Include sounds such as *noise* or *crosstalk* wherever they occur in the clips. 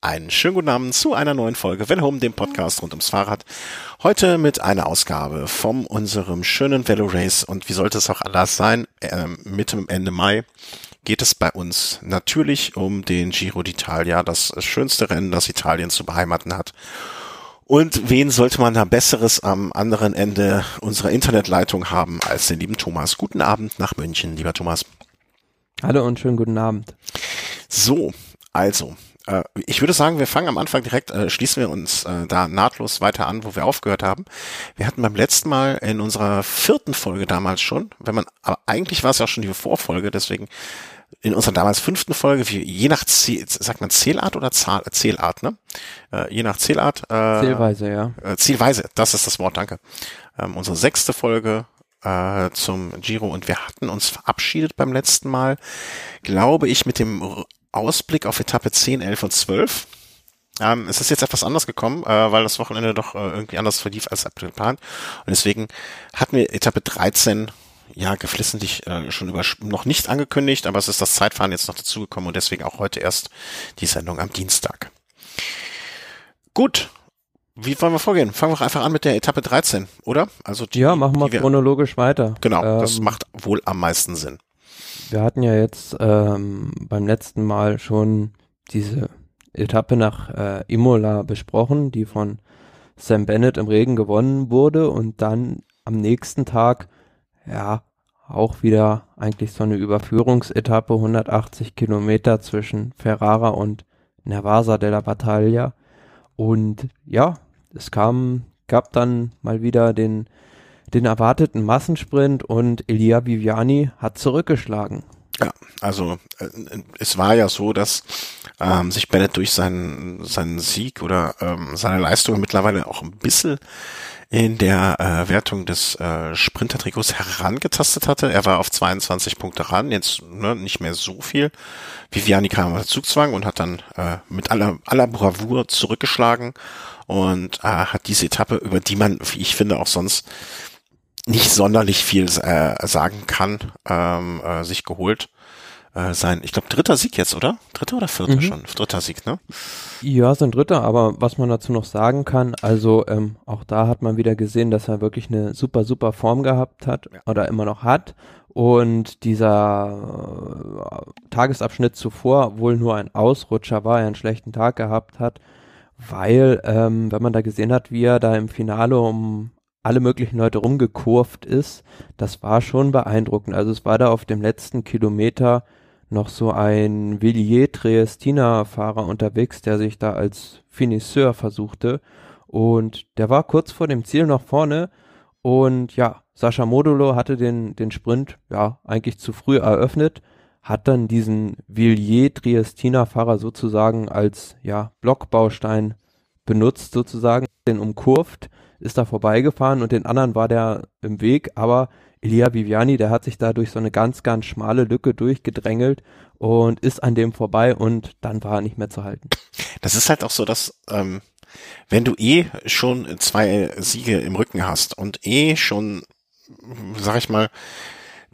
Einen schönen guten Abend zu einer neuen Folge Well Home, dem Podcast rund ums Fahrrad. Heute mit einer Ausgabe von unserem schönen Velo Race und wie sollte es auch anders sein, äh, Mitte Ende Mai geht es bei uns natürlich um den Giro d'Italia, das schönste Rennen, das Italien zu beheimaten hat. Und wen sollte man da Besseres am anderen Ende unserer Internetleitung haben als den lieben Thomas? Guten Abend nach München, lieber Thomas. Hallo und schönen guten Abend. So, also, äh, ich würde sagen, wir fangen am Anfang direkt, äh, schließen wir uns äh, da nahtlos weiter an, wo wir aufgehört haben. Wir hatten beim letzten Mal in unserer vierten Folge damals schon, wenn man, aber eigentlich war es ja auch schon die Vorfolge, deswegen in unserer damals fünften Folge, wie, je nach, Ziel, sagt man Zählart oder Zahl, Zählart, ne? Äh, je nach Zählart. Äh, Zählweise, ja. Äh, Zielweise, das ist das Wort, danke. Ähm, unsere sechste Folge äh, zum Giro und wir hatten uns verabschiedet beim letzten Mal, glaube ich, mit dem Ausblick auf Etappe 10, 11 und 12. Ähm, es ist jetzt etwas anders gekommen, äh, weil das Wochenende doch äh, irgendwie anders verlief als geplant. Und deswegen hatten wir Etappe 13 ja geflissentlich äh, schon über noch nicht angekündigt, aber es ist das Zeitfahren jetzt noch dazugekommen und deswegen auch heute erst die Sendung am Dienstag. Gut. Wie wollen wir vorgehen? Fangen wir einfach an mit der Etappe 13, oder? Also die, ja, machen wir, wir chronologisch weiter. Genau, ähm, das macht wohl am meisten Sinn. Wir hatten ja jetzt ähm, beim letzten Mal schon diese Etappe nach äh, Imola besprochen, die von Sam Bennett im Regen gewonnen wurde und dann am nächsten Tag, ja, auch wieder eigentlich so eine Überführungsetappe, 180 Kilometer zwischen Ferrara und Nervasa della Battaglia. Und ja, es kam, gab dann mal wieder den den erwarteten Massensprint und Elia Viviani hat zurückgeschlagen. Ja, also äh, es war ja so, dass ähm, sich Bennett durch seinen, seinen Sieg oder ähm, seine Leistung mittlerweile auch ein bisschen in der äh, Wertung des äh, Sprintertrikots herangetastet hatte. Er war auf 22 Punkte ran, jetzt ne, nicht mehr so viel. Viviani kam unter Zugzwang und hat dann äh, mit aller, aller Bravour zurückgeschlagen und äh, hat diese Etappe, über die man, wie ich finde, auch sonst nicht sonderlich viel äh, sagen kann, ähm, äh, sich geholt. Äh, sein, ich glaube, dritter Sieg jetzt, oder? Dritter oder vierter mhm. schon? Dritter Sieg, ne? Ja, sein dritter, aber was man dazu noch sagen kann, also ähm, auch da hat man wieder gesehen, dass er wirklich eine super, super Form gehabt hat ja. oder immer noch hat. Und dieser äh, Tagesabschnitt zuvor wohl nur ein Ausrutscher war, er einen schlechten Tag gehabt hat, weil, ähm, wenn man da gesehen hat, wie er da im Finale um alle möglichen Leute rumgekurvt ist, das war schon beeindruckend. Also es war da auf dem letzten Kilometer noch so ein Villiers Triestina Fahrer unterwegs, der sich da als Finisseur versuchte. Und der war kurz vor dem Ziel noch vorne. Und ja, Sascha Modulo hatte den, den Sprint ja eigentlich zu früh eröffnet, hat dann diesen Villiers Triestina Fahrer sozusagen als ja Blockbaustein benutzt sozusagen, den umkurvt ist da vorbeigefahren und den anderen war der im Weg, aber Elia Viviani, der hat sich da durch so eine ganz, ganz schmale Lücke durchgedrängelt und ist an dem vorbei und dann war er nicht mehr zu halten. Das ist halt auch so, dass ähm, wenn du eh schon zwei Siege im Rücken hast und eh schon, sag ich mal,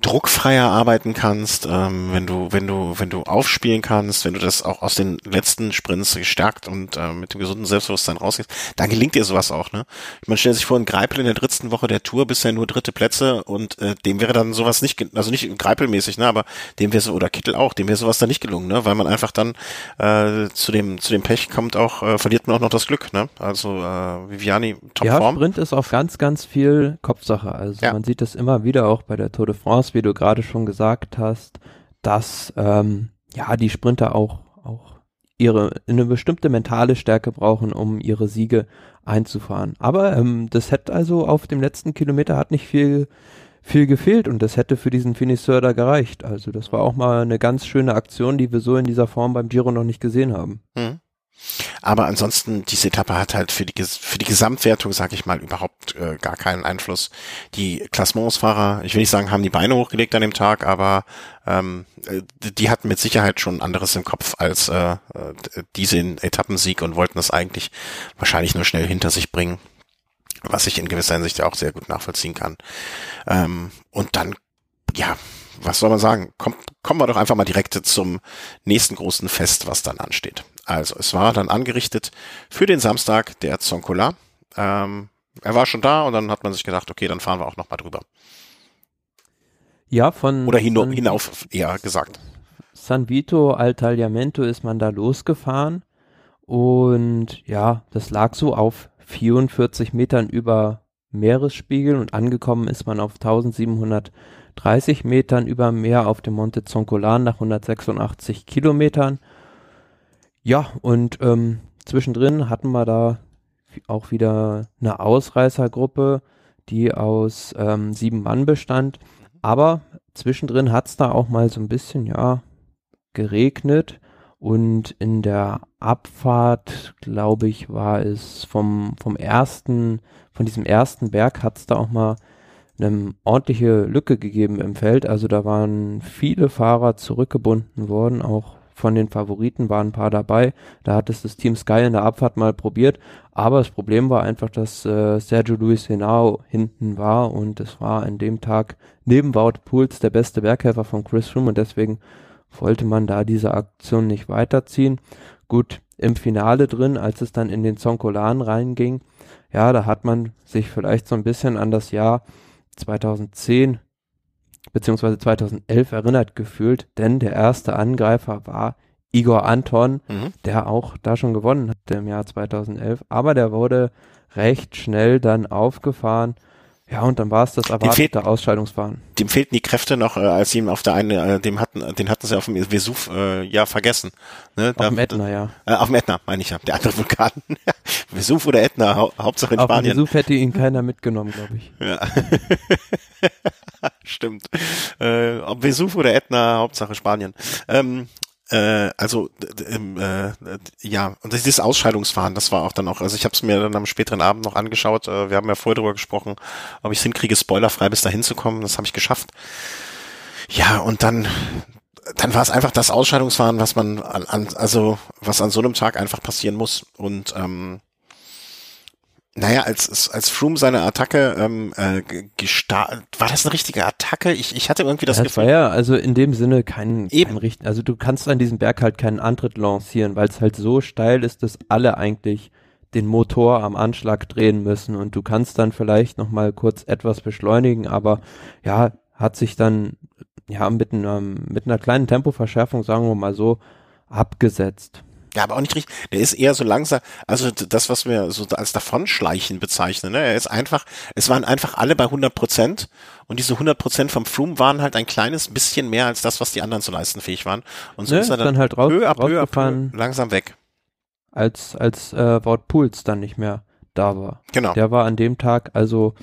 druckfreier arbeiten kannst, ähm, wenn du, wenn du, wenn du aufspielen kannst, wenn du das auch aus den letzten Sprints gestärkt und äh, mit dem gesunden Selbstbewusstsein rausgehst, dann gelingt dir sowas auch, ne? Man stellt sich vor, ein Greipel in der dritten Woche der Tour bisher nur dritte Plätze und äh, dem wäre dann sowas nicht, also nicht Greipelmäßig, ne, aber dem wäre so, oder Kittel auch, dem wäre sowas dann nicht gelungen, ne? Weil man einfach dann äh, zu dem, zu dem Pech kommt auch, äh, verliert man auch noch das Glück, ne? Also äh, Viviani top ja, Form. Sprint ist auch ganz, ganz viel Kopfsache. Also ja. man sieht das immer wieder auch bei der Tour de France wie du gerade schon gesagt hast, dass ähm, ja die Sprinter auch auch ihre eine bestimmte mentale Stärke brauchen, um ihre Siege einzufahren. Aber ähm, das hätte also auf dem letzten Kilometer hat nicht viel viel gefehlt und das hätte für diesen Finisseur da gereicht. Also das war auch mal eine ganz schöne Aktion, die wir so in dieser Form beim Giro noch nicht gesehen haben. Mhm. Aber ansonsten, diese Etappe hat halt für die, für die Gesamtwertung, sag ich mal, überhaupt äh, gar keinen Einfluss. Die Klassementsfahrer, ich will nicht sagen, haben die Beine hochgelegt an dem Tag, aber ähm, äh, die hatten mit Sicherheit schon anderes im Kopf als äh, äh diesen Etappensieg und wollten das eigentlich wahrscheinlich nur schnell hinter sich bringen, was ich in gewisser Hinsicht ja auch sehr gut nachvollziehen kann. Ähm, und dann, ja, was soll man sagen? Komm, kommen wir doch einfach mal direkt zum nächsten großen Fest, was dann ansteht. Also, es war dann angerichtet für den Samstag der Zonkola. Ähm, er war schon da und dann hat man sich gedacht, okay, dann fahren wir auch nochmal drüber. Ja, von. Oder hinauf, hinauf eher gesagt. San Vito al Tagliamento ist man da losgefahren und ja, das lag so auf 44 Metern über Meeresspiegel und angekommen ist man auf 1730 Metern über Meer auf dem Monte Zoncolan nach 186 Kilometern. Ja, und ähm, zwischendrin hatten wir da auch wieder eine Ausreißergruppe, die aus ähm, sieben Mann bestand. Aber zwischendrin hat es da auch mal so ein bisschen, ja, geregnet. Und in der Abfahrt, glaube ich, war es vom, vom ersten, von diesem ersten Berg hat es da auch mal eine ordentliche Lücke gegeben im Feld. Also da waren viele Fahrer zurückgebunden worden, auch von den Favoriten waren ein paar dabei. Da hat es das Team Sky in der Abfahrt mal probiert. Aber das Problem war einfach, dass äh, Sergio Luis Henao hinten war und es war an dem Tag neben Wout Pools der beste Berghelfer von Chris Froome und deswegen wollte man da diese Aktion nicht weiterziehen. Gut, im Finale drin, als es dann in den Zonkolan reinging, ja, da hat man sich vielleicht so ein bisschen an das Jahr 2010 beziehungsweise 2011 erinnert gefühlt, denn der erste Angreifer war Igor Anton, mhm. der auch da schon gewonnen hatte im Jahr 2011, aber der wurde recht schnell dann aufgefahren ja, und dann war es das erwartete fehlt, Ausscheidungsfahren. Dem fehlten die Kräfte noch, äh, als sie ihm auf der einen, äh, dem hatten, den hatten sie auf dem Vesuv äh, ja vergessen. Ne? Auf dem Ätna, ja. Äh, auf dem Ätna, meine ich ja, der andere Vulkan. *laughs* Vesuv oder Ätna, hau Hauptsache in auf Spanien. Auf Vesuv hätte ihn keiner mitgenommen, glaube ich. *laughs* Ja. *laughs* Stimmt. Äh, ob Vesuv oder Ätna, Hauptsache Spanien. Ähm, äh, also äh, ja, und dieses Ausscheidungsfahren, das war auch dann auch, also ich habe es mir dann am späteren Abend noch angeschaut, äh, wir haben ja vorher darüber gesprochen, ob ich es hinkriege, spoilerfrei bis dahin zu kommen, das habe ich geschafft. Ja, und dann dann war es einfach das Ausscheidungsfahren, was man an, also was an so einem Tag einfach passieren muss. Und ähm, naja, als, als Froome seine Attacke ähm, äh, gestartet, war das eine richtige Attacke? Ich, ich hatte irgendwie das, das Gefühl. war ja also in dem Sinne kein, Eben. kein richtig, also du kannst an diesem Berg halt keinen Antritt lancieren, weil es halt so steil ist, dass alle eigentlich den Motor am Anschlag drehen müssen und du kannst dann vielleicht noch mal kurz etwas beschleunigen, aber ja, hat sich dann ja mit, einem, mit einer kleinen Tempoverschärfung, sagen wir mal so, abgesetzt. Ja, aber auch nicht richtig. Der ist eher so langsam, also das, was wir so als Davonschleichen bezeichnen. Ne? Er ist einfach, es waren einfach alle bei 100 Prozent und diese 100 Prozent vom Froome waren halt ein kleines bisschen mehr als das, was die anderen zu leisten fähig waren. Und so ne, ist er dann, dann halt raus, peu à peu, peu langsam weg. Als, als äh, Wout Pools dann nicht mehr da war. Genau. Der war an dem Tag also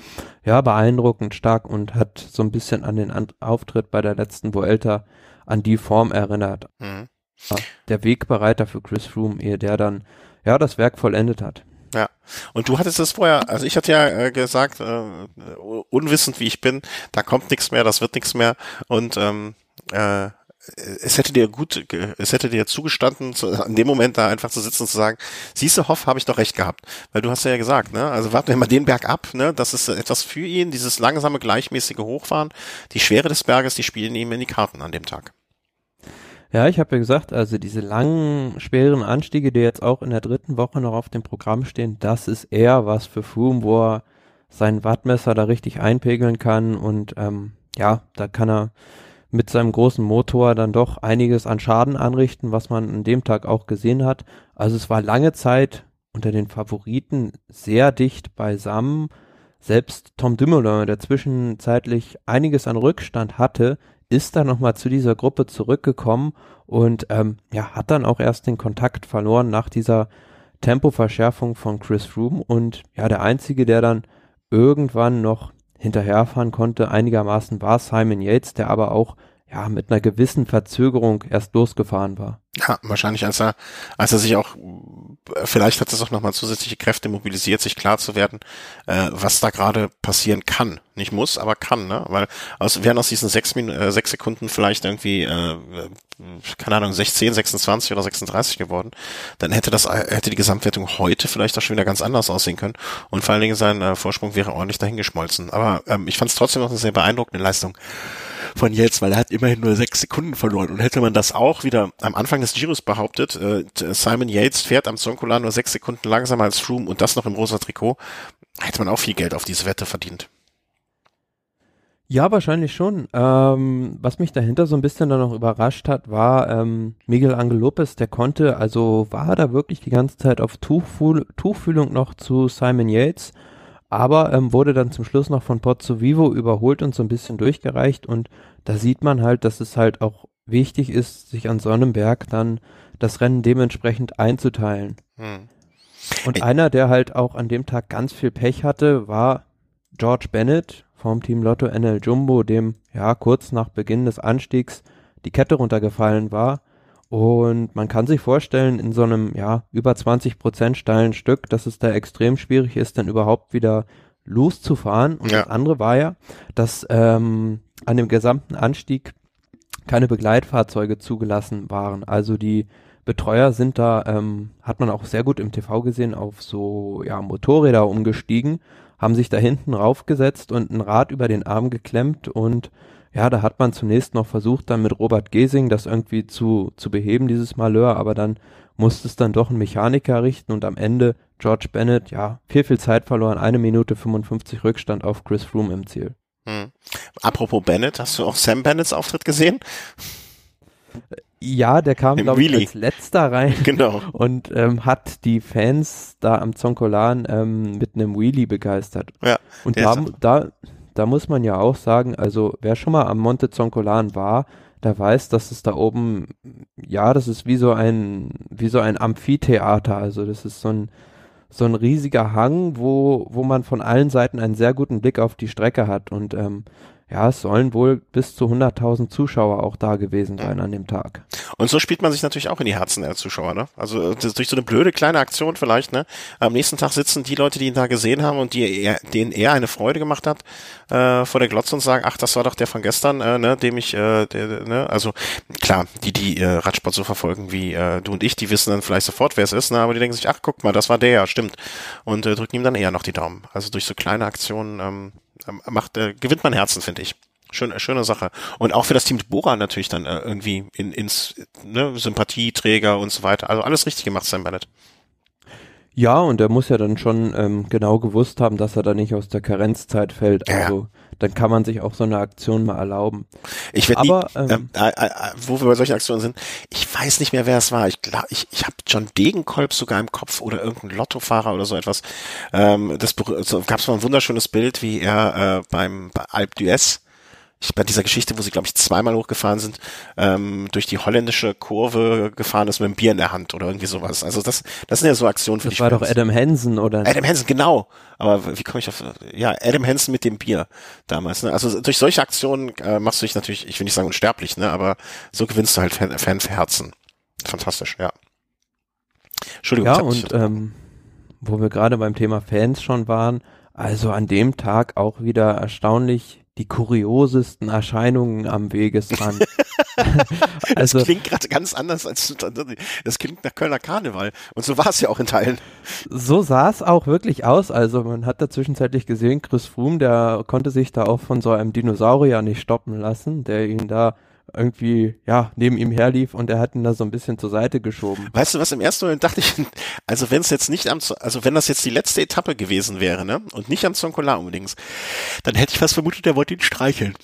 ja beeindruckend stark und hat so ein bisschen an den an Auftritt bei der letzten Vuelta an die Form erinnert. Mhm der Wegbereiter für Chris Froome, ehe der dann ja das Werk vollendet hat. Ja, und du hattest es vorher, also ich hatte ja äh, gesagt, äh, unwissend wie ich bin, da kommt nichts mehr, das wird nichts mehr und ähm, äh, es hätte dir gut, es hätte dir zugestanden, zu, in dem Moment da einfach zu sitzen und zu sagen, siehste, Hoff, habe ich doch recht gehabt. Weil du hast ja gesagt, ne, also warten wir mal den Berg ab, ne, das ist etwas für ihn, dieses langsame, gleichmäßige Hochfahren, die Schwere des Berges, die spielen ihm in die Karten an dem Tag. Ja, ich habe ja gesagt, also diese langen, schweren Anstiege, die jetzt auch in der dritten Woche noch auf dem Programm stehen, das ist eher was für Froome, wo er sein Wattmesser da richtig einpegeln kann und ähm, ja, da kann er mit seinem großen Motor dann doch einiges an Schaden anrichten, was man an dem Tag auch gesehen hat. Also es war lange Zeit unter den Favoriten sehr dicht beisammen. Selbst Tom Dumoulin, der zwischenzeitlich einiges an Rückstand hatte, ist dann nochmal zu dieser Gruppe zurückgekommen und ähm, ja, hat dann auch erst den Kontakt verloren nach dieser Tempoverschärfung von Chris Froome und ja, der einzige, der dann irgendwann noch hinterherfahren konnte, einigermaßen war Simon Yates, der aber auch ja mit einer gewissen Verzögerung erst losgefahren war. Ja, wahrscheinlich als er, als er sich auch, vielleicht hat es auch nochmal zusätzliche Kräfte mobilisiert, sich klar zu werden, äh, was da gerade passieren kann. Nicht muss, aber kann, ne? Weil aus, wären aus diesen sechs, Min äh, sechs Sekunden vielleicht irgendwie, äh, keine Ahnung, 16, 26 oder 36 geworden, dann hätte das, hätte die Gesamtwertung heute vielleicht auch schon wieder ganz anders aussehen können. Und vor allen Dingen sein äh, Vorsprung wäre ordentlich dahingeschmolzen. Aber ähm, ich fand es trotzdem noch eine sehr beeindruckende Leistung von Yates, weil er hat immerhin nur sechs Sekunden verloren. Und hätte man das auch wieder am Anfang des Giros behauptet, äh, Simon Yates fährt am Zonkolan nur sechs Sekunden langsamer als Froome und das noch im rosa Trikot, hätte man auch viel Geld auf diese Wette verdient. Ja, wahrscheinlich schon. Ähm, was mich dahinter so ein bisschen dann noch überrascht hat, war ähm, Miguel Angel Lopez, der konnte, also war da wirklich die ganze Zeit auf Tuchfühl Tuchfühlung noch zu Simon Yates, aber ähm, wurde dann zum Schluss noch von Pozzo Vivo überholt und so ein bisschen durchgereicht und da sieht man halt, dass es halt auch wichtig ist, sich an Sonnenberg dann das Rennen dementsprechend einzuteilen. Hm. Und einer, der halt auch an dem Tag ganz viel Pech hatte, war George Bennett, vom Team Lotto NL Jumbo, dem ja kurz nach Beginn des Anstiegs die Kette runtergefallen war. Und man kann sich vorstellen, in so einem ja über 20 Prozent steilen Stück, dass es da extrem schwierig ist, dann überhaupt wieder loszufahren. Und ja. das andere war ja, dass ähm, an dem gesamten Anstieg keine Begleitfahrzeuge zugelassen waren. Also die Betreuer sind da, ähm, hat man auch sehr gut im TV gesehen, auf so ja Motorräder umgestiegen haben sich da hinten raufgesetzt und ein Rad über den Arm geklemmt und ja, da hat man zunächst noch versucht, dann mit Robert Gesing das irgendwie zu, zu beheben, dieses Malheur, aber dann musste es dann doch ein Mechaniker richten und am Ende George Bennett, ja, viel, viel Zeit verloren, eine Minute 55 Rückstand auf Chris Froome im Ziel. Hm. Apropos Bennett, hast du auch Sam Bennetts Auftritt gesehen? Ja, der kam, glaube ich, als letzter rein. *laughs* Genau. Und ähm, hat die Fans da am Zonkolan ähm, mit einem Wheelie begeistert. Ja. Und da, da, da muss man ja auch sagen, also wer schon mal am Monte Zonkolan war, der weiß, dass es da oben, ja, das ist wie so ein, wie so ein Amphitheater. Also das ist so ein, so ein riesiger Hang, wo, wo man von allen Seiten einen sehr guten Blick auf die Strecke hat. Und ähm, ja, es sollen wohl bis zu 100.000 Zuschauer auch da gewesen sein an dem Tag. Und so spielt man sich natürlich auch in die Herzen der Zuschauer, ne? Also durch so eine blöde kleine Aktion vielleicht, ne? Am nächsten Tag sitzen die Leute, die ihn da gesehen haben und die er, denen er eine Freude gemacht hat, äh, vor der Glotze und sagen, ach, das war doch der von gestern, äh, ne, dem ich, äh, der, ne? Also klar, die, die äh, Radsport so verfolgen wie äh, du und ich, die wissen dann vielleicht sofort, wer es ist, ne? Aber die denken sich, ach, guck mal, das war der, stimmt. Und äh, drücken ihm dann eher noch die Daumen. Also durch so kleine Aktionen ähm, macht, äh, gewinnt man Herzen, finde ich. Schöne, schöne Sache. Und auch für das Team Bora natürlich dann äh, irgendwie in, ins ne, Sympathieträger und so weiter. Also alles richtig gemacht, Sam Bennett. Ja, und er muss ja dann schon ähm, genau gewusst haben, dass er da nicht aus der Karenzzeit fällt. Also ja. dann kann man sich auch so eine Aktion mal erlauben. Ich werde nie, ähm, äh, äh, äh, wo wir bei solchen Aktionen sind, ich weiß nicht mehr, wer es war. Ich glaube, ich, ich habe John Degenkolb sogar im Kopf oder irgendein Lottofahrer oder so etwas. Ähm, das so, gab es mal ein wunderschönes Bild, wie er äh, beim bei Alp d'Huez ich, bei dieser Geschichte, wo sie, glaube ich, zweimal hochgefahren sind, ähm, durch die holländische Kurve gefahren ist mit einem Bier in der Hand oder irgendwie sowas. Also das, das sind ja so Aktionen für Das war doch Adam Hansen, oder? Adam Hansen, genau. Aber wie komme ich auf, ja, Adam Hansen mit dem Bier damals. Ne? Also durch solche Aktionen äh, machst du dich natürlich, ich will nicht sagen unsterblich, ne, aber so gewinnst du halt Fan, Fan für Herzen. Fantastisch, ja. Entschuldigung. Ja, und ähm, wo wir gerade beim Thema Fans schon waren, also an dem Tag auch wieder erstaunlich die kuriosesten Erscheinungen am Wegesrand. *laughs* *laughs* also, das klingt gerade ganz anders als das klingt nach Kölner Karneval und so war es ja auch in Teilen. So sah es auch wirklich aus. Also man hat da zwischenzeitlich gesehen, Chris Froome, der konnte sich da auch von so einem Dinosaurier nicht stoppen lassen, der ihn da irgendwie, ja, neben ihm herlief und er hat ihn da so ein bisschen zur Seite geschoben. Weißt du was, im ersten Moment dachte ich, also wenn es jetzt nicht am, also wenn das jetzt die letzte Etappe gewesen wäre, ne, und nicht am Zonkola unbedingt, dann hätte ich fast vermutet, er wollte ihn streicheln.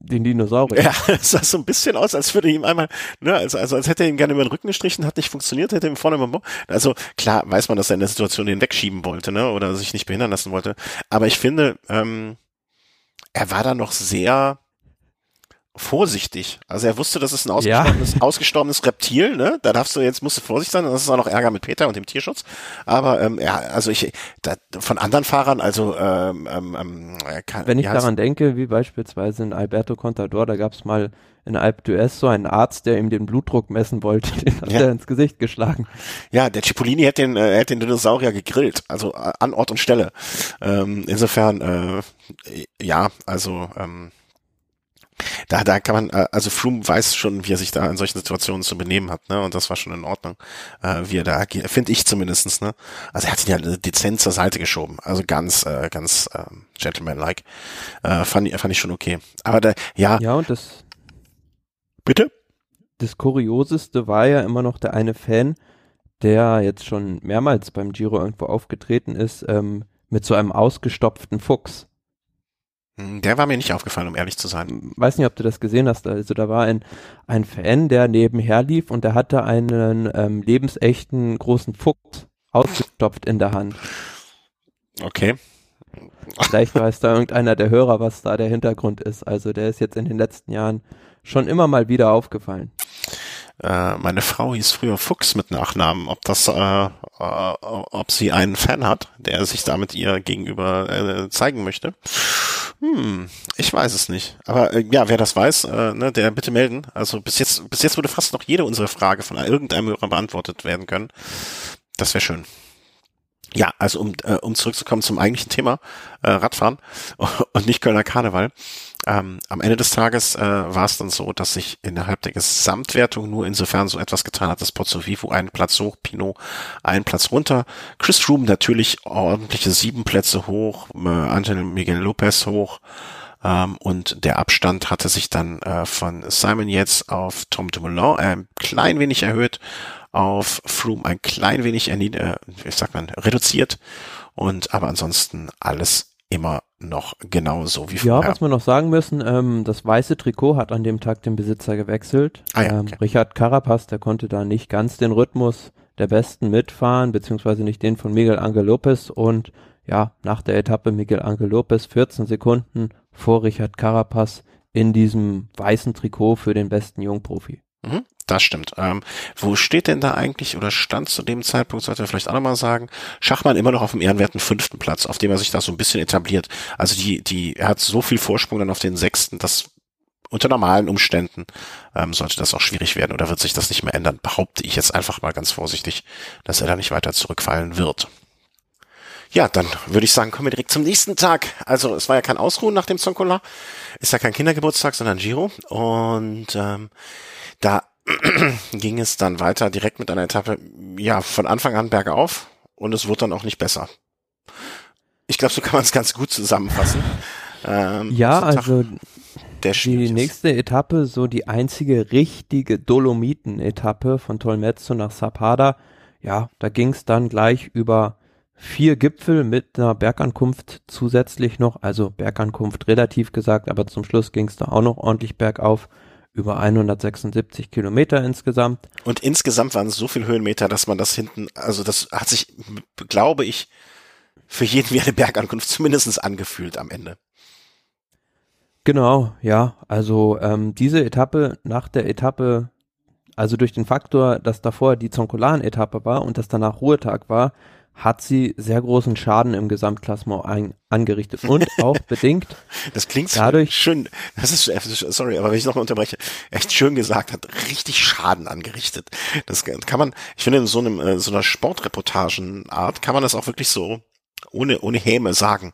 Den Dinosaurier. Ja, *laughs* es sah so ein bisschen aus, als würde ihm einmal, ne, also, also als hätte er ihm gerne über den Rücken gestrichen, hat nicht funktioniert, hätte ihm vorne immer, also klar weiß man, dass er in der Situation den wegschieben wollte, ne, oder sich nicht behindern lassen wollte, aber ich finde, ähm, er war da noch sehr, vorsichtig. Also er wusste, das ist ein ausgestorbenes, ja. ausgestorbenes Reptil, ne? Da darfst du jetzt musst du vorsichtig sein, das ist auch noch Ärger mit Peter und dem Tierschutz. Aber ähm, ja, also ich da, von anderen Fahrern, also ähm, ähm, ähm kann, wenn ich daran denke, wie beispielsweise in Alberto Contador, da gab es mal in Alp d'Huez so einen Arzt, der ihm den Blutdruck messen wollte, *laughs* den hat ja. er ins Gesicht geschlagen. Ja, der Cipollini hätte den, äh, hätte den Dinosaurier gegrillt, also äh, an Ort und Stelle. Ähm, insofern, äh, ja, also ähm, da, da kann man, äh, also Froome weiß schon, wie er sich da in solchen Situationen zu benehmen hat, ne? Und das war schon in Ordnung, äh, wie er da agiert, finde ich zumindestens, ne? Also er hat ihn ja dezent zur Seite geschoben, also ganz, äh, ganz äh, gentleman-like. Äh, fand, fand ich schon okay. Aber da, ja. Ja, und das. Bitte? Das Kurioseste war ja immer noch der eine Fan, der jetzt schon mehrmals beim Giro irgendwo aufgetreten ist, ähm, mit so einem ausgestopften Fuchs. Hm, der war mir nicht aufgefallen, um ehrlich zu sein. Weiß nicht, ob du das gesehen hast. Also da war ein, ein Fan, der nebenher lief und der hatte einen ähm, lebensechten großen Fuchs ausgestopft in der Hand. Okay. Vielleicht weiß da irgendeiner der Hörer, was da der Hintergrund ist. Also der ist jetzt in den letzten Jahren schon immer mal wieder aufgefallen. Äh, meine Frau hieß früher Fuchs mit Nachnamen. Ob das, äh, äh, ob sie einen Fan hat, der sich damit ihr gegenüber äh, zeigen möchte. Hm, ich weiß es nicht. Aber äh, ja, wer das weiß, äh, ne, der bitte melden. Also bis jetzt, bis jetzt würde fast noch jede unserer Frage von irgendeinem Hörer beantwortet werden können. Das wäre schön. Ja, also um, äh, um zurückzukommen zum eigentlichen Thema, äh, Radfahren *laughs* und nicht Kölner Karneval. Ähm, am Ende des Tages äh, war es dann so, dass sich innerhalb der Gesamtwertung nur insofern so etwas getan hat, dass Pozzo Vivo einen Platz hoch, Pinot einen Platz runter, Chris Froome natürlich ordentliche sieben Plätze hoch, äh, Angel Miguel Lopez hoch, ähm, und der Abstand hatte sich dann äh, von Simon jetzt auf Tom Dumoulin ein klein wenig erhöht, auf Froome ein klein wenig, äh, wie sagt man, reduziert. Und aber ansonsten alles immer noch genauso wie vorher. Ja, was wir noch sagen müssen, ähm, das weiße Trikot hat an dem Tag den Besitzer gewechselt. Ah, ja, ähm, okay. Richard Carapaz, der konnte da nicht ganz den Rhythmus der Besten mitfahren, beziehungsweise nicht den von Miguel Angel Lopez und ja, nach der Etappe Miguel Angel Lopez 14 Sekunden vor Richard Carapaz in diesem weißen Trikot für den besten Jungprofi. Mhm, das stimmt. Ähm, wo steht denn da eigentlich oder stand zu dem Zeitpunkt, sollte er vielleicht auch nochmal sagen, Schachmann immer noch auf dem ehrenwerten fünften Platz, auf dem er sich da so ein bisschen etabliert. Also die, die, er hat so viel Vorsprung dann auf den sechsten, dass unter normalen Umständen ähm, sollte das auch schwierig werden oder wird sich das nicht mehr ändern, behaupte ich jetzt einfach mal ganz vorsichtig, dass er da nicht weiter zurückfallen wird. Ja, dann würde ich sagen, kommen wir direkt zum nächsten Tag. Also es war ja kein Ausruhen nach dem Zonkola, ist ja kein Kindergeburtstag, sondern Giro. Und ähm, da *clears throat* ging es dann weiter direkt mit einer Etappe, ja, von Anfang an bergauf und es wurde dann auch nicht besser. Ich glaube, so kann man es ganz gut zusammenfassen. Ähm, ja, also die nächste Etappe, so die einzige richtige Dolomiten-Etappe von Tolmezzo nach Sapada, ja, da ging es dann gleich über vier Gipfel mit einer Bergankunft zusätzlich noch, also Bergankunft relativ gesagt, aber zum Schluss ging es da auch noch ordentlich bergauf, über 176 Kilometer insgesamt. Und insgesamt waren es so viel Höhenmeter, dass man das hinten, also das hat sich, glaube ich, für jeden wie eine Bergankunft zumindest angefühlt am Ende. Genau, ja, also ähm, diese Etappe nach der Etappe also durch den Faktor, dass davor die Zonkolan-Etappe war und dass danach Ruhetag war, hat sie sehr großen Schaden im Gesamtklassement ein, angerichtet und auch *laughs* bedingt. Das klingt dadurch schön. Das ist sorry, aber wenn ich noch mal unterbreche, echt schön gesagt, hat richtig Schaden angerichtet. Das kann man, ich finde in so einem äh, so einer Sportreportagenart kann man das auch wirklich so ohne ohne Häme sagen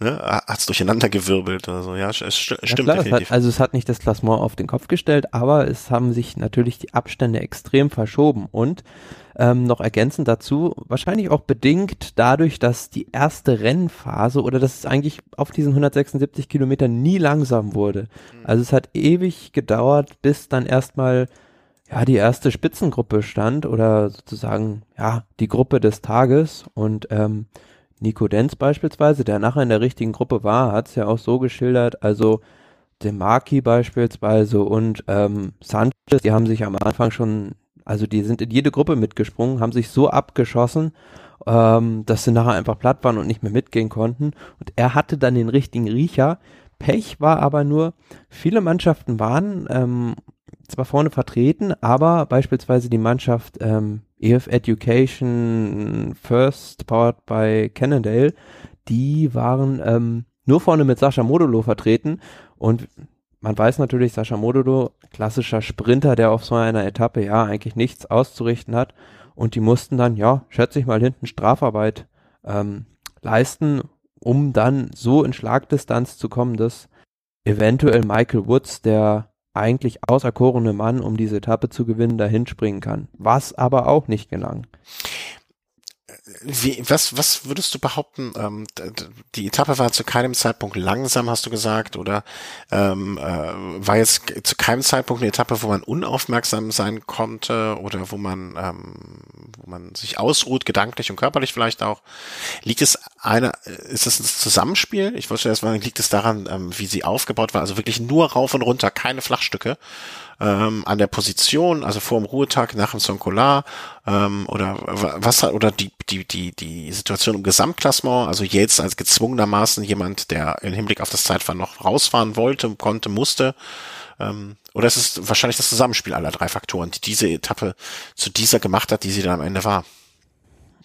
ne, hat's durcheinander gewirbelt oder so. Ja, es st ja, stimmt klar, definitiv. Hat, also es hat nicht das Klassement auf den Kopf gestellt, aber es haben sich natürlich die Abstände extrem verschoben und ähm, noch ergänzend dazu, wahrscheinlich auch bedingt dadurch, dass die erste Rennphase oder dass es eigentlich auf diesen 176 Kilometern nie langsam wurde. Mhm. Also es hat ewig gedauert, bis dann erstmal ja die erste Spitzengruppe stand oder sozusagen ja die Gruppe des Tages und ähm, Nico Denz beispielsweise, der nachher in der richtigen Gruppe war, hat es ja auch so geschildert, also Demarki beispielsweise und ähm, Sanchez, die haben sich am Anfang schon, also die sind in jede Gruppe mitgesprungen, haben sich so abgeschossen, ähm, dass sie nachher einfach platt waren und nicht mehr mitgehen konnten. Und er hatte dann den richtigen Riecher. Pech war aber nur, viele Mannschaften waren ähm, zwar vorne vertreten, aber beispielsweise die Mannschaft ähm, EF Education First, powered by Cannondale, die waren ähm, nur vorne mit Sascha Modulo vertreten und man weiß natürlich, Sascha Modulo, klassischer Sprinter, der auf so einer Etappe ja eigentlich nichts auszurichten hat und die mussten dann, ja, schätze ich mal, hinten Strafarbeit ähm, leisten, um dann so in Schlagdistanz zu kommen, dass eventuell Michael Woods, der eigentlich auserkorene Mann, um diese Etappe zu gewinnen, dahin springen kann. Was aber auch nicht gelang. Wie, was, was würdest du behaupten? Ähm, die Etappe war zu keinem Zeitpunkt langsam, hast du gesagt, oder ähm, äh, war jetzt zu keinem Zeitpunkt eine Etappe, wo man unaufmerksam sein konnte oder wo man, ähm, wo man sich ausruht, gedanklich und körperlich vielleicht auch. Liegt es eine, ist es ein Zusammenspiel? Ich wollte erst mal, liegt es daran, ähm, wie sie aufgebaut war? Also wirklich nur rauf und runter, keine Flachstücke ähm, an der Position, also vor dem Ruhetag, nach dem Sonkolar ähm, oder was oder die die die die Situation im Gesamtklassement, also jetzt als gezwungenermaßen jemand, der im Hinblick auf das Zeitfahren noch rausfahren wollte, konnte, musste. Ähm, oder es ist wahrscheinlich das Zusammenspiel aller drei Faktoren, die diese Etappe zu dieser gemacht hat, die sie dann am Ende war.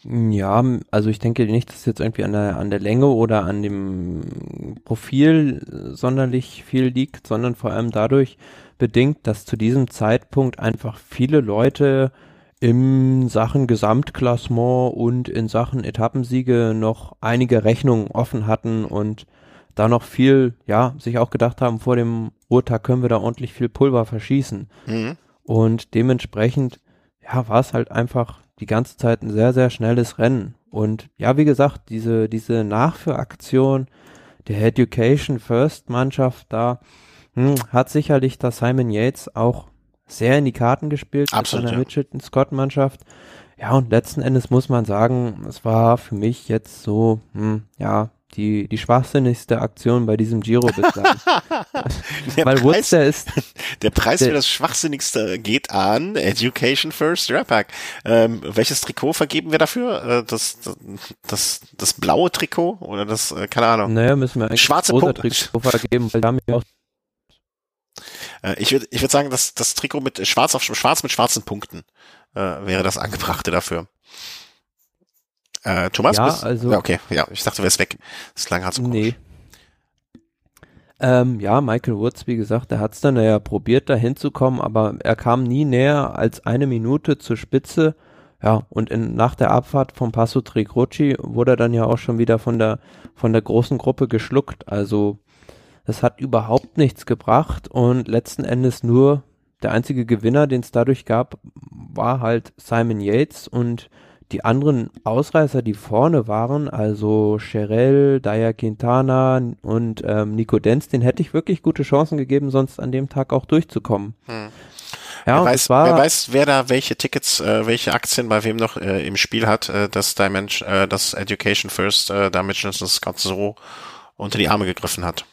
Ja, also ich denke nicht, dass jetzt irgendwie an der, an der Länge oder an dem Profil sonderlich viel liegt, sondern vor allem dadurch, bedingt, dass zu diesem Zeitpunkt einfach viele Leute in Sachen Gesamtklassement und in Sachen Etappensiege noch einige Rechnungen offen hatten und da noch viel, ja, sich auch gedacht haben, vor dem Urtag können wir da ordentlich viel Pulver verschießen. Mhm. Und dementsprechend, ja, war es halt einfach die ganze Zeit ein sehr, sehr schnelles Rennen. Und ja, wie gesagt, diese, diese Nachführaktion der Education First Mannschaft da, hm, hat sicherlich da Simon Yates auch sehr in die Karten gespielt Absolut, mit seiner ja. Mitchelton Scott Mannschaft. Ja, und letzten Endes muss man sagen, es war für mich jetzt so, hm, ja, die, die schwachsinnigste Aktion bei diesem Giro bislang. *laughs* *laughs* Weil Woods, der ist. Der Preis der, für das Schwachsinnigste geht an Education First Rapak. Ähm, welches Trikot vergeben wir dafür? Äh, das, das, das blaue Trikot oder das, äh, keine Ahnung. Naja, müssen wir eigentlich Schwarze rosa Trikot vergeben, weil da haben wir auch äh, ich würde ich würd sagen, dass das Trikot mit schwarz auf schwarz mit schwarzen Punkten äh, wäre das angebrachte dafür. Äh, Thomas? Ja, bist? also. Ja, okay, ja, ich dachte, du wärst weg. Das klang halt so Nee. Ähm, ja, Michael Woods, wie gesagt, der hat es dann ja probiert, da hinzukommen, aber er kam nie näher als eine Minute zur Spitze. Ja, und in, nach der Abfahrt vom Passo Tricroci wurde er dann ja auch schon wieder von der, von der großen Gruppe geschluckt. Also das hat überhaupt nichts gebracht und letzten Endes nur der einzige Gewinner, den es dadurch gab, war halt Simon Yates und die anderen Ausreißer, die vorne waren, also Cherel, Daya Quintana und ähm, Nico Denz, den hätte ich wirklich gute Chancen gegeben, sonst an dem Tag auch durchzukommen. Hm. Ja, wer, weiß, war, wer weiß, wer da welche Tickets, äh, welche Aktien bei wem noch äh, im Spiel hat, äh, dass Dimension, äh, das Education First äh, Dimension Scott so unter die Arme gegriffen hat.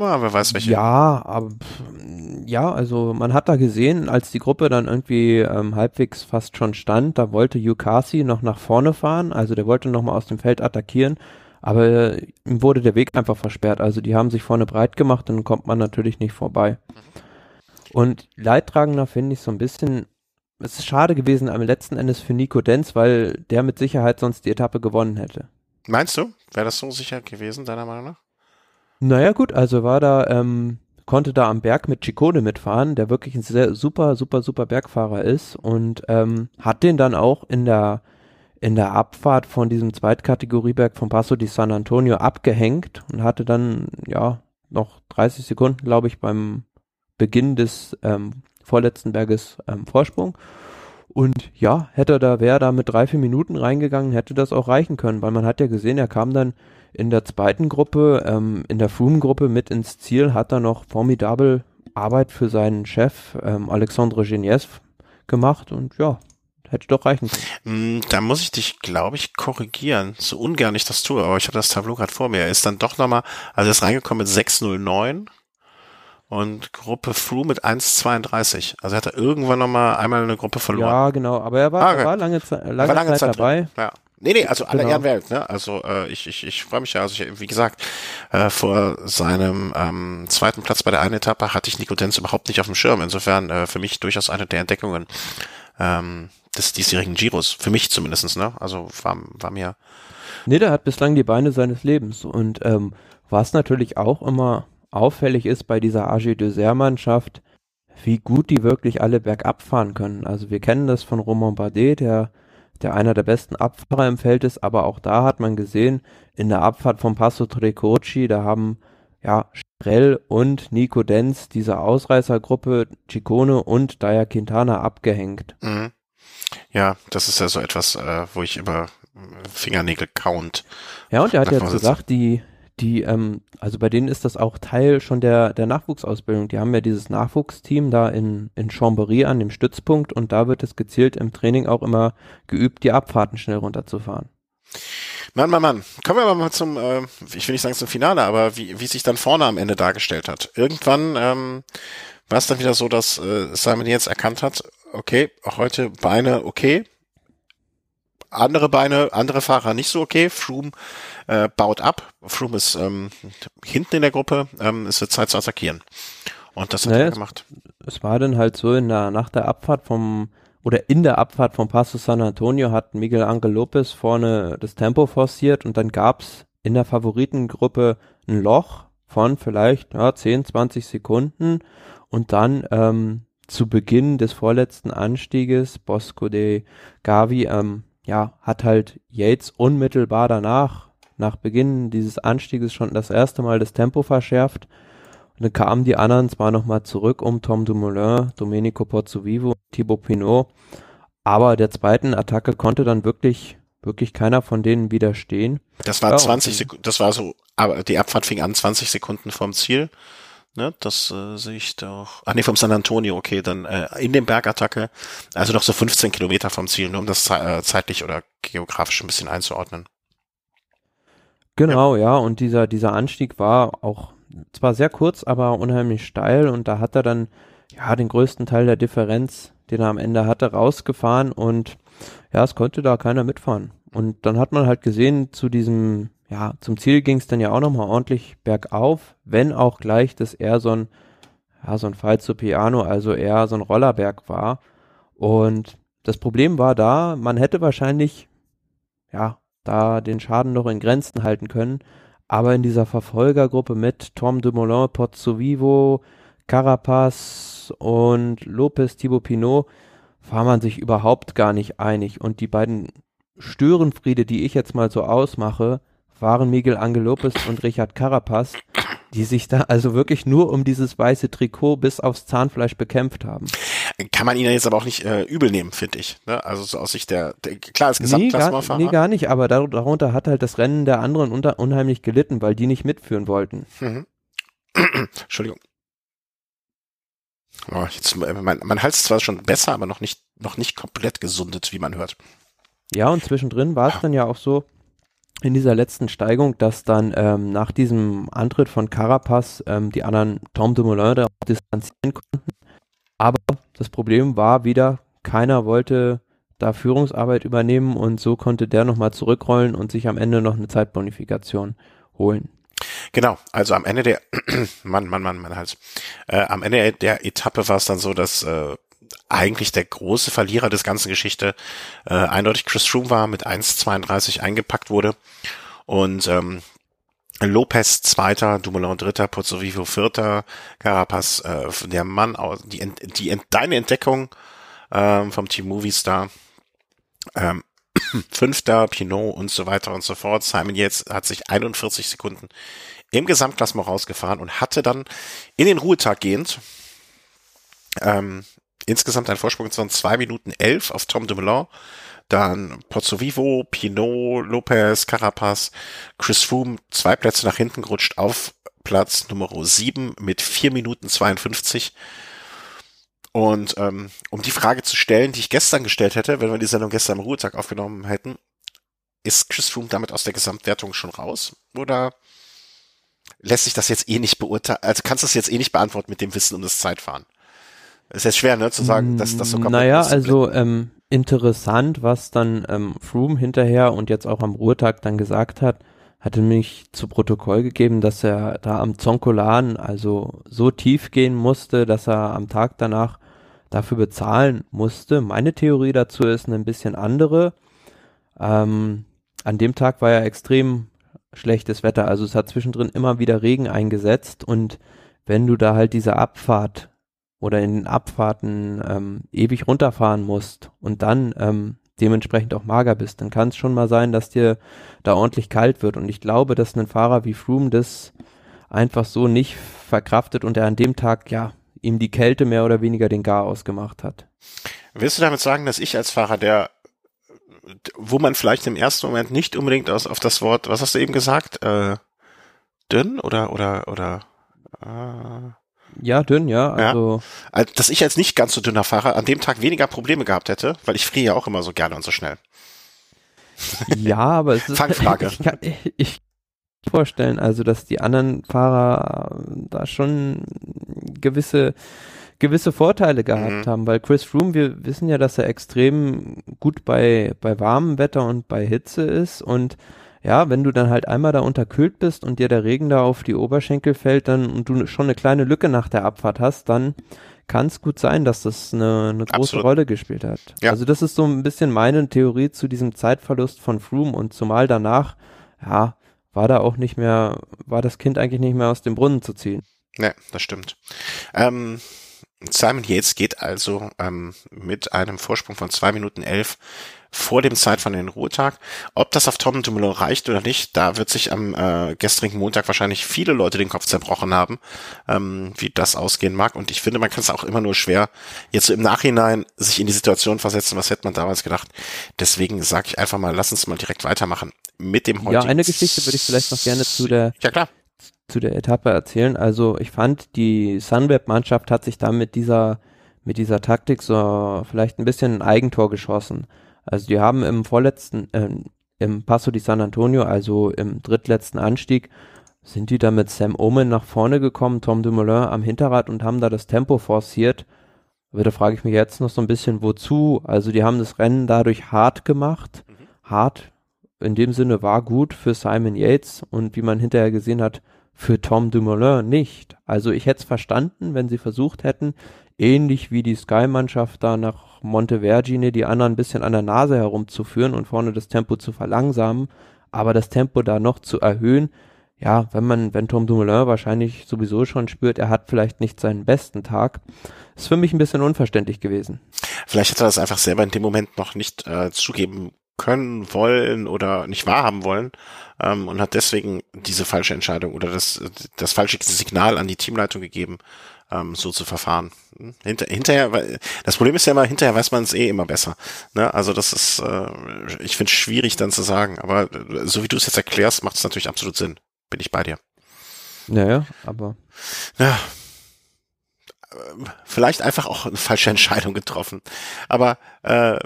Ja, wer weiß welche. Ja, aber ja, also man hat da gesehen, als die Gruppe dann irgendwie ähm, halbwegs fast schon stand, da wollte Yukasi noch nach vorne fahren, also der wollte noch mal aus dem Feld attackieren, aber ihm wurde der Weg einfach versperrt. Also die haben sich vorne breit gemacht, dann kommt man natürlich nicht vorbei. Und Leidtragender finde ich so ein bisschen, es ist schade gewesen am letzten Endes für Nico Denz, weil der mit Sicherheit sonst die Etappe gewonnen hätte. Meinst du? Wäre das so sicher gewesen, deiner Meinung nach? Naja gut, also war da, ähm, konnte da am Berg mit Chicone mitfahren, der wirklich ein sehr super, super, super Bergfahrer ist und ähm, hat den dann auch in der in der Abfahrt von diesem Zweitkategorieberg von Paso di San Antonio abgehängt und hatte dann ja noch 30 Sekunden, glaube ich, beim Beginn des ähm, vorletzten Berges ähm, Vorsprung. Und ja, hätte er da, wäre da mit drei, vier Minuten reingegangen, hätte das auch reichen können, weil man hat ja gesehen, er kam dann in der zweiten Gruppe, ähm, in der Froome-Gruppe mit ins Ziel, hat er noch formidabel Arbeit für seinen Chef ähm, Alexandre Genies gemacht und ja, hätte doch reichen können. Mm, da muss ich dich, glaube ich, korrigieren. So ungern ich das tue, aber ich habe das Tableau gerade vor mir. Er ist dann doch nochmal, also er ist reingekommen mit 609 und Gruppe Froome mit 1,32. Also hat er irgendwann nochmal einmal eine Gruppe verloren. Ja, genau, aber er war, ah, okay. er war lange, lange, war lange Zeit, Zeit dabei. Ja. Nee, nee, also aller genau. Ehren wert, ne? Also äh, ich, ich, ich freue mich ja, also ich, wie gesagt, äh, vor seinem ähm, zweiten Platz bei der einen Etappe hatte ich Nico Denz überhaupt nicht auf dem Schirm. Insofern äh, für mich durchaus eine der Entdeckungen ähm, des diesjährigen Giros. Für mich zumindestens, ne? Also war, war mir. Nee, der hat bislang die Beine seines Lebens. Und ähm, was natürlich auch immer auffällig ist bei dieser AG Dessert-Mannschaft, wie gut die wirklich alle bergab fahren können. Also wir kennen das von Romain Bardet, der der einer der besten Abfahrer im Feld ist, aber auch da hat man gesehen, in der Abfahrt vom Passo Trecoci, da haben ja Rell und Nico Denz, diese Ausreißergruppe Ciccone und Daya Quintana abgehängt. Mhm. Ja, das ist ja so etwas, äh, wo ich über Fingernägel count. Ja, und er hat ja gesagt, die, die, ähm, also bei denen ist das auch Teil schon der, der Nachwuchsausbildung. Die haben ja dieses Nachwuchsteam da in, in Chambéry an dem Stützpunkt und da wird es gezielt im Training auch immer geübt, die Abfahrten schnell runterzufahren. Mann, Mann, Mann. Kommen wir aber mal zum, äh, ich will nicht sagen zum Finale, aber wie, wie sich dann vorne am Ende dargestellt hat. Irgendwann ähm, war es dann wieder so, dass äh, Simon jetzt erkannt hat, okay, auch heute Beine okay, andere Beine, andere Fahrer nicht so okay. Froome äh, baut ab. Froome ist ähm, hinten in der Gruppe. Ähm, es wird Zeit zu attackieren. Und das hat naja, er gemacht. Es, es, war dann halt so in der, nach der Abfahrt vom oder in der Abfahrt vom Passo San Antonio hat Miguel Angel Lopez vorne das Tempo forciert und dann gab's in der Favoritengruppe ein Loch von vielleicht ja, 10, 20 Sekunden und dann ähm, zu Beginn des vorletzten Anstieges Bosco de Gavi ähm, ja, hat halt Yates unmittelbar danach, nach Beginn dieses Anstieges schon das erste Mal das Tempo verschärft. Und dann kamen die anderen zwar nochmal zurück um Tom Dumoulin, Domenico Pozzovivo, Thibaut Pinot, aber der zweiten Attacke konnte dann wirklich, wirklich keiner von denen widerstehen. Das war ja, 20 Sekunden, das war so, aber die Abfahrt fing an 20 Sekunden vom Ziel. Ne, das äh, sehe ich doch. Ah nee, vom San Antonio, okay, dann äh, in dem Bergattacke, also noch so 15 Kilometer vom Ziel, nur um das äh, zeitlich oder geografisch ein bisschen einzuordnen. Genau, ja. ja, und dieser, dieser Anstieg war auch zwar sehr kurz, aber unheimlich steil und da hat er dann ja den größten Teil der Differenz, den er am Ende hatte, rausgefahren und ja, es konnte da keiner mitfahren. Und dann hat man halt gesehen, zu diesem ja, zum Ziel ging es dann ja auch nochmal ordentlich bergauf, wenn auch gleich das eher so ein, ja, so ein Fall zu Piano, also eher so ein Rollerberg war. Und das Problem war da, man hätte wahrscheinlich, ja, da den Schaden noch in Grenzen halten können, aber in dieser Verfolgergruppe mit Tom Dumoulin, Pozzovivo, Carapaz und Lopez Thibaut Pinot war man sich überhaupt gar nicht einig. Und die beiden Störenfriede, die ich jetzt mal so ausmache, waren Miguel Angel Lopez und Richard Carapaz, die sich da also wirklich nur um dieses weiße Trikot bis aufs Zahnfleisch bekämpft haben. Kann man ihnen jetzt aber auch nicht äh, übel nehmen, finde ich. Ne? Also so aus Sicht der, der klar, als Gesamtklassenfahrer. Nee, nee, gar nicht, aber darunter hat halt das Rennen der anderen unter, unheimlich gelitten, weil die nicht mitführen wollten. Mhm. *clears throat* Entschuldigung. Oh, jetzt, mein, mein Hals ist zwar schon besser, aber noch nicht, noch nicht komplett gesundet, wie man hört. Ja, und zwischendrin war es dann ja auch so, in dieser letzten Steigung, dass dann ähm, nach diesem Antritt von Carapaz ähm, die anderen Tom Dumoulin da distanzieren konnten. Aber das Problem war wieder, keiner wollte da Führungsarbeit übernehmen und so konnte der nochmal zurückrollen und sich am Ende noch eine Zeitbonifikation holen. Genau, also am Ende der, *clears throat* Mann, Mann, Mann, mein Hals, äh, am Ende der Etappe war es dann so, dass äh, eigentlich der große Verlierer des ganzen Geschichte äh, eindeutig Chris Froome war, mit 1,32 eingepackt wurde. Und ähm, Lopez Zweiter, Dumoulin Dritter, Pozzovivo Vierter, Carapaz, äh, der Mann, die, die, deine Entdeckung ähm, vom Team Movistar, ähm, *clears throat* Fünfter, Pinot und so weiter und so fort. Simon jetzt hat sich 41 Sekunden im Gesamtklassement rausgefahren und hatte dann in den Ruhetag gehend ähm, insgesamt ein Vorsprung von zwei Minuten elf auf Tom Dumoulin. Dann Pozzovivo, Pinot, Lopez, Carapaz, Chris Froome zwei Plätze nach hinten gerutscht auf Platz Nummer sieben mit vier Minuten 52. Und ähm, um die Frage zu stellen, die ich gestern gestellt hätte, wenn wir die Sendung gestern am Ruhetag aufgenommen hätten, ist Chris Froome damit aus der Gesamtwertung schon raus? Oder lässt sich das jetzt eh nicht beurteilen? Also kannst du das jetzt eh nicht beantworten mit dem Wissen um das Zeitfahren? ist jetzt schwer, ne, zu sagen, dass das so kaputt Naja, ist. also ähm, interessant, was dann ähm, Froome hinterher und jetzt auch am Ruhetag dann gesagt hat, hatte mich zu Protokoll gegeben, dass er da am Zonkolan also so tief gehen musste, dass er am Tag danach dafür bezahlen musste. Meine Theorie dazu ist ein bisschen andere. Ähm, an dem Tag war ja extrem schlechtes Wetter, also es hat zwischendrin immer wieder Regen eingesetzt und wenn du da halt diese Abfahrt oder in den Abfahrten ähm, ewig runterfahren musst und dann ähm, dementsprechend auch mager bist, dann kann es schon mal sein, dass dir da ordentlich kalt wird. Und ich glaube, dass ein Fahrer wie Froome das einfach so nicht verkraftet und er an dem Tag, ja, ihm die Kälte mehr oder weniger den Gar ausgemacht hat. Willst du damit sagen, dass ich als Fahrer, der, wo man vielleicht im ersten Moment nicht unbedingt aus, auf das Wort, was hast du eben gesagt, äh, dünn oder, oder, oder, äh, ja, dünn, ja. Also ja. Dass ich als nicht ganz so dünner Fahrer an dem Tag weniger Probleme gehabt hätte, weil ich friere ja auch immer so gerne und so schnell. *laughs* Ja, aber es ist. Fangfrage. *laughs* Ich kann, ich, ich vorstellen, also dass die anderen Fahrer da schon gewisse gewisse Vorteile gehabt mhm. haben, weil Chris Froome, wir wissen ja, dass er extrem gut bei bei warmem Wetter und bei Hitze ist und ja, wenn du dann halt einmal da unterkühlt bist und dir der Regen da auf die Oberschenkel fällt, dann und du schon eine kleine Lücke nach der Abfahrt hast, dann kann es gut sein, dass das eine, eine große Absolut. Rolle gespielt hat. Ja. Also das ist so ein bisschen meine Theorie zu diesem Zeitverlust von Froome und zumal danach, ja, war da auch nicht mehr, war das Kind eigentlich nicht mehr aus dem Brunnen zu ziehen. Ja, das stimmt. Ähm, Simon Yates geht also ähm, mit einem Vorsprung von zwei Minuten elf vor dem Zeit von den Ruhetag. Ob das auf Tom Dumoulin reicht oder nicht, da wird sich am äh, gestrigen Montag wahrscheinlich viele Leute den Kopf zerbrochen haben, ähm, wie das ausgehen mag. Und ich finde, man kann es auch immer nur schwer jetzt so im Nachhinein sich in die Situation versetzen, was hätte man damals gedacht. Deswegen sage ich einfach mal, lass uns mal direkt weitermachen mit dem heutigen. Ja, eine Geschichte würde ich vielleicht noch gerne zu der ja, klar. zu der Etappe erzählen. Also ich fand, die Sunweb-Mannschaft hat sich da mit dieser mit dieser Taktik so vielleicht ein bisschen ein Eigentor geschossen. Also die haben im vorletzten, äh, im Passo di San Antonio, also im drittletzten Anstieg, sind die da mit Sam Omen nach vorne gekommen, Tom Dumoulin am Hinterrad und haben da das Tempo forciert. Aber da frage ich mich jetzt noch so ein bisschen, wozu? Also die haben das Rennen dadurch hart gemacht. Mhm. Hart in dem Sinne war gut für Simon Yates und wie man hinterher gesehen hat, für Tom Dumoulin nicht. Also ich hätte es verstanden, wenn sie versucht hätten, ähnlich wie die Sky-Mannschaft da nach Montevergine die anderen ein bisschen an der Nase herumzuführen und vorne das Tempo zu verlangsamen, aber das Tempo da noch zu erhöhen, ja, wenn man, wenn Tom Dumoulin wahrscheinlich sowieso schon spürt, er hat vielleicht nicht seinen besten Tag, ist für mich ein bisschen unverständlich gewesen. Vielleicht hat er das einfach selber in dem Moment noch nicht äh, zugeben können, wollen oder nicht wahrhaben wollen ähm, und hat deswegen diese falsche Entscheidung oder das, das falsche Signal an die Teamleitung gegeben, ähm, so zu verfahren. Hinter, hinterher, weil das Problem ist ja immer, hinterher weiß man es eh immer besser. Ne? Also das ist, äh, ich finde es schwierig dann zu sagen, aber äh, so wie du es jetzt erklärst, macht es natürlich absolut Sinn. Bin ich bei dir. Naja, aber. Ja, vielleicht einfach auch eine falsche Entscheidung getroffen. Aber äh,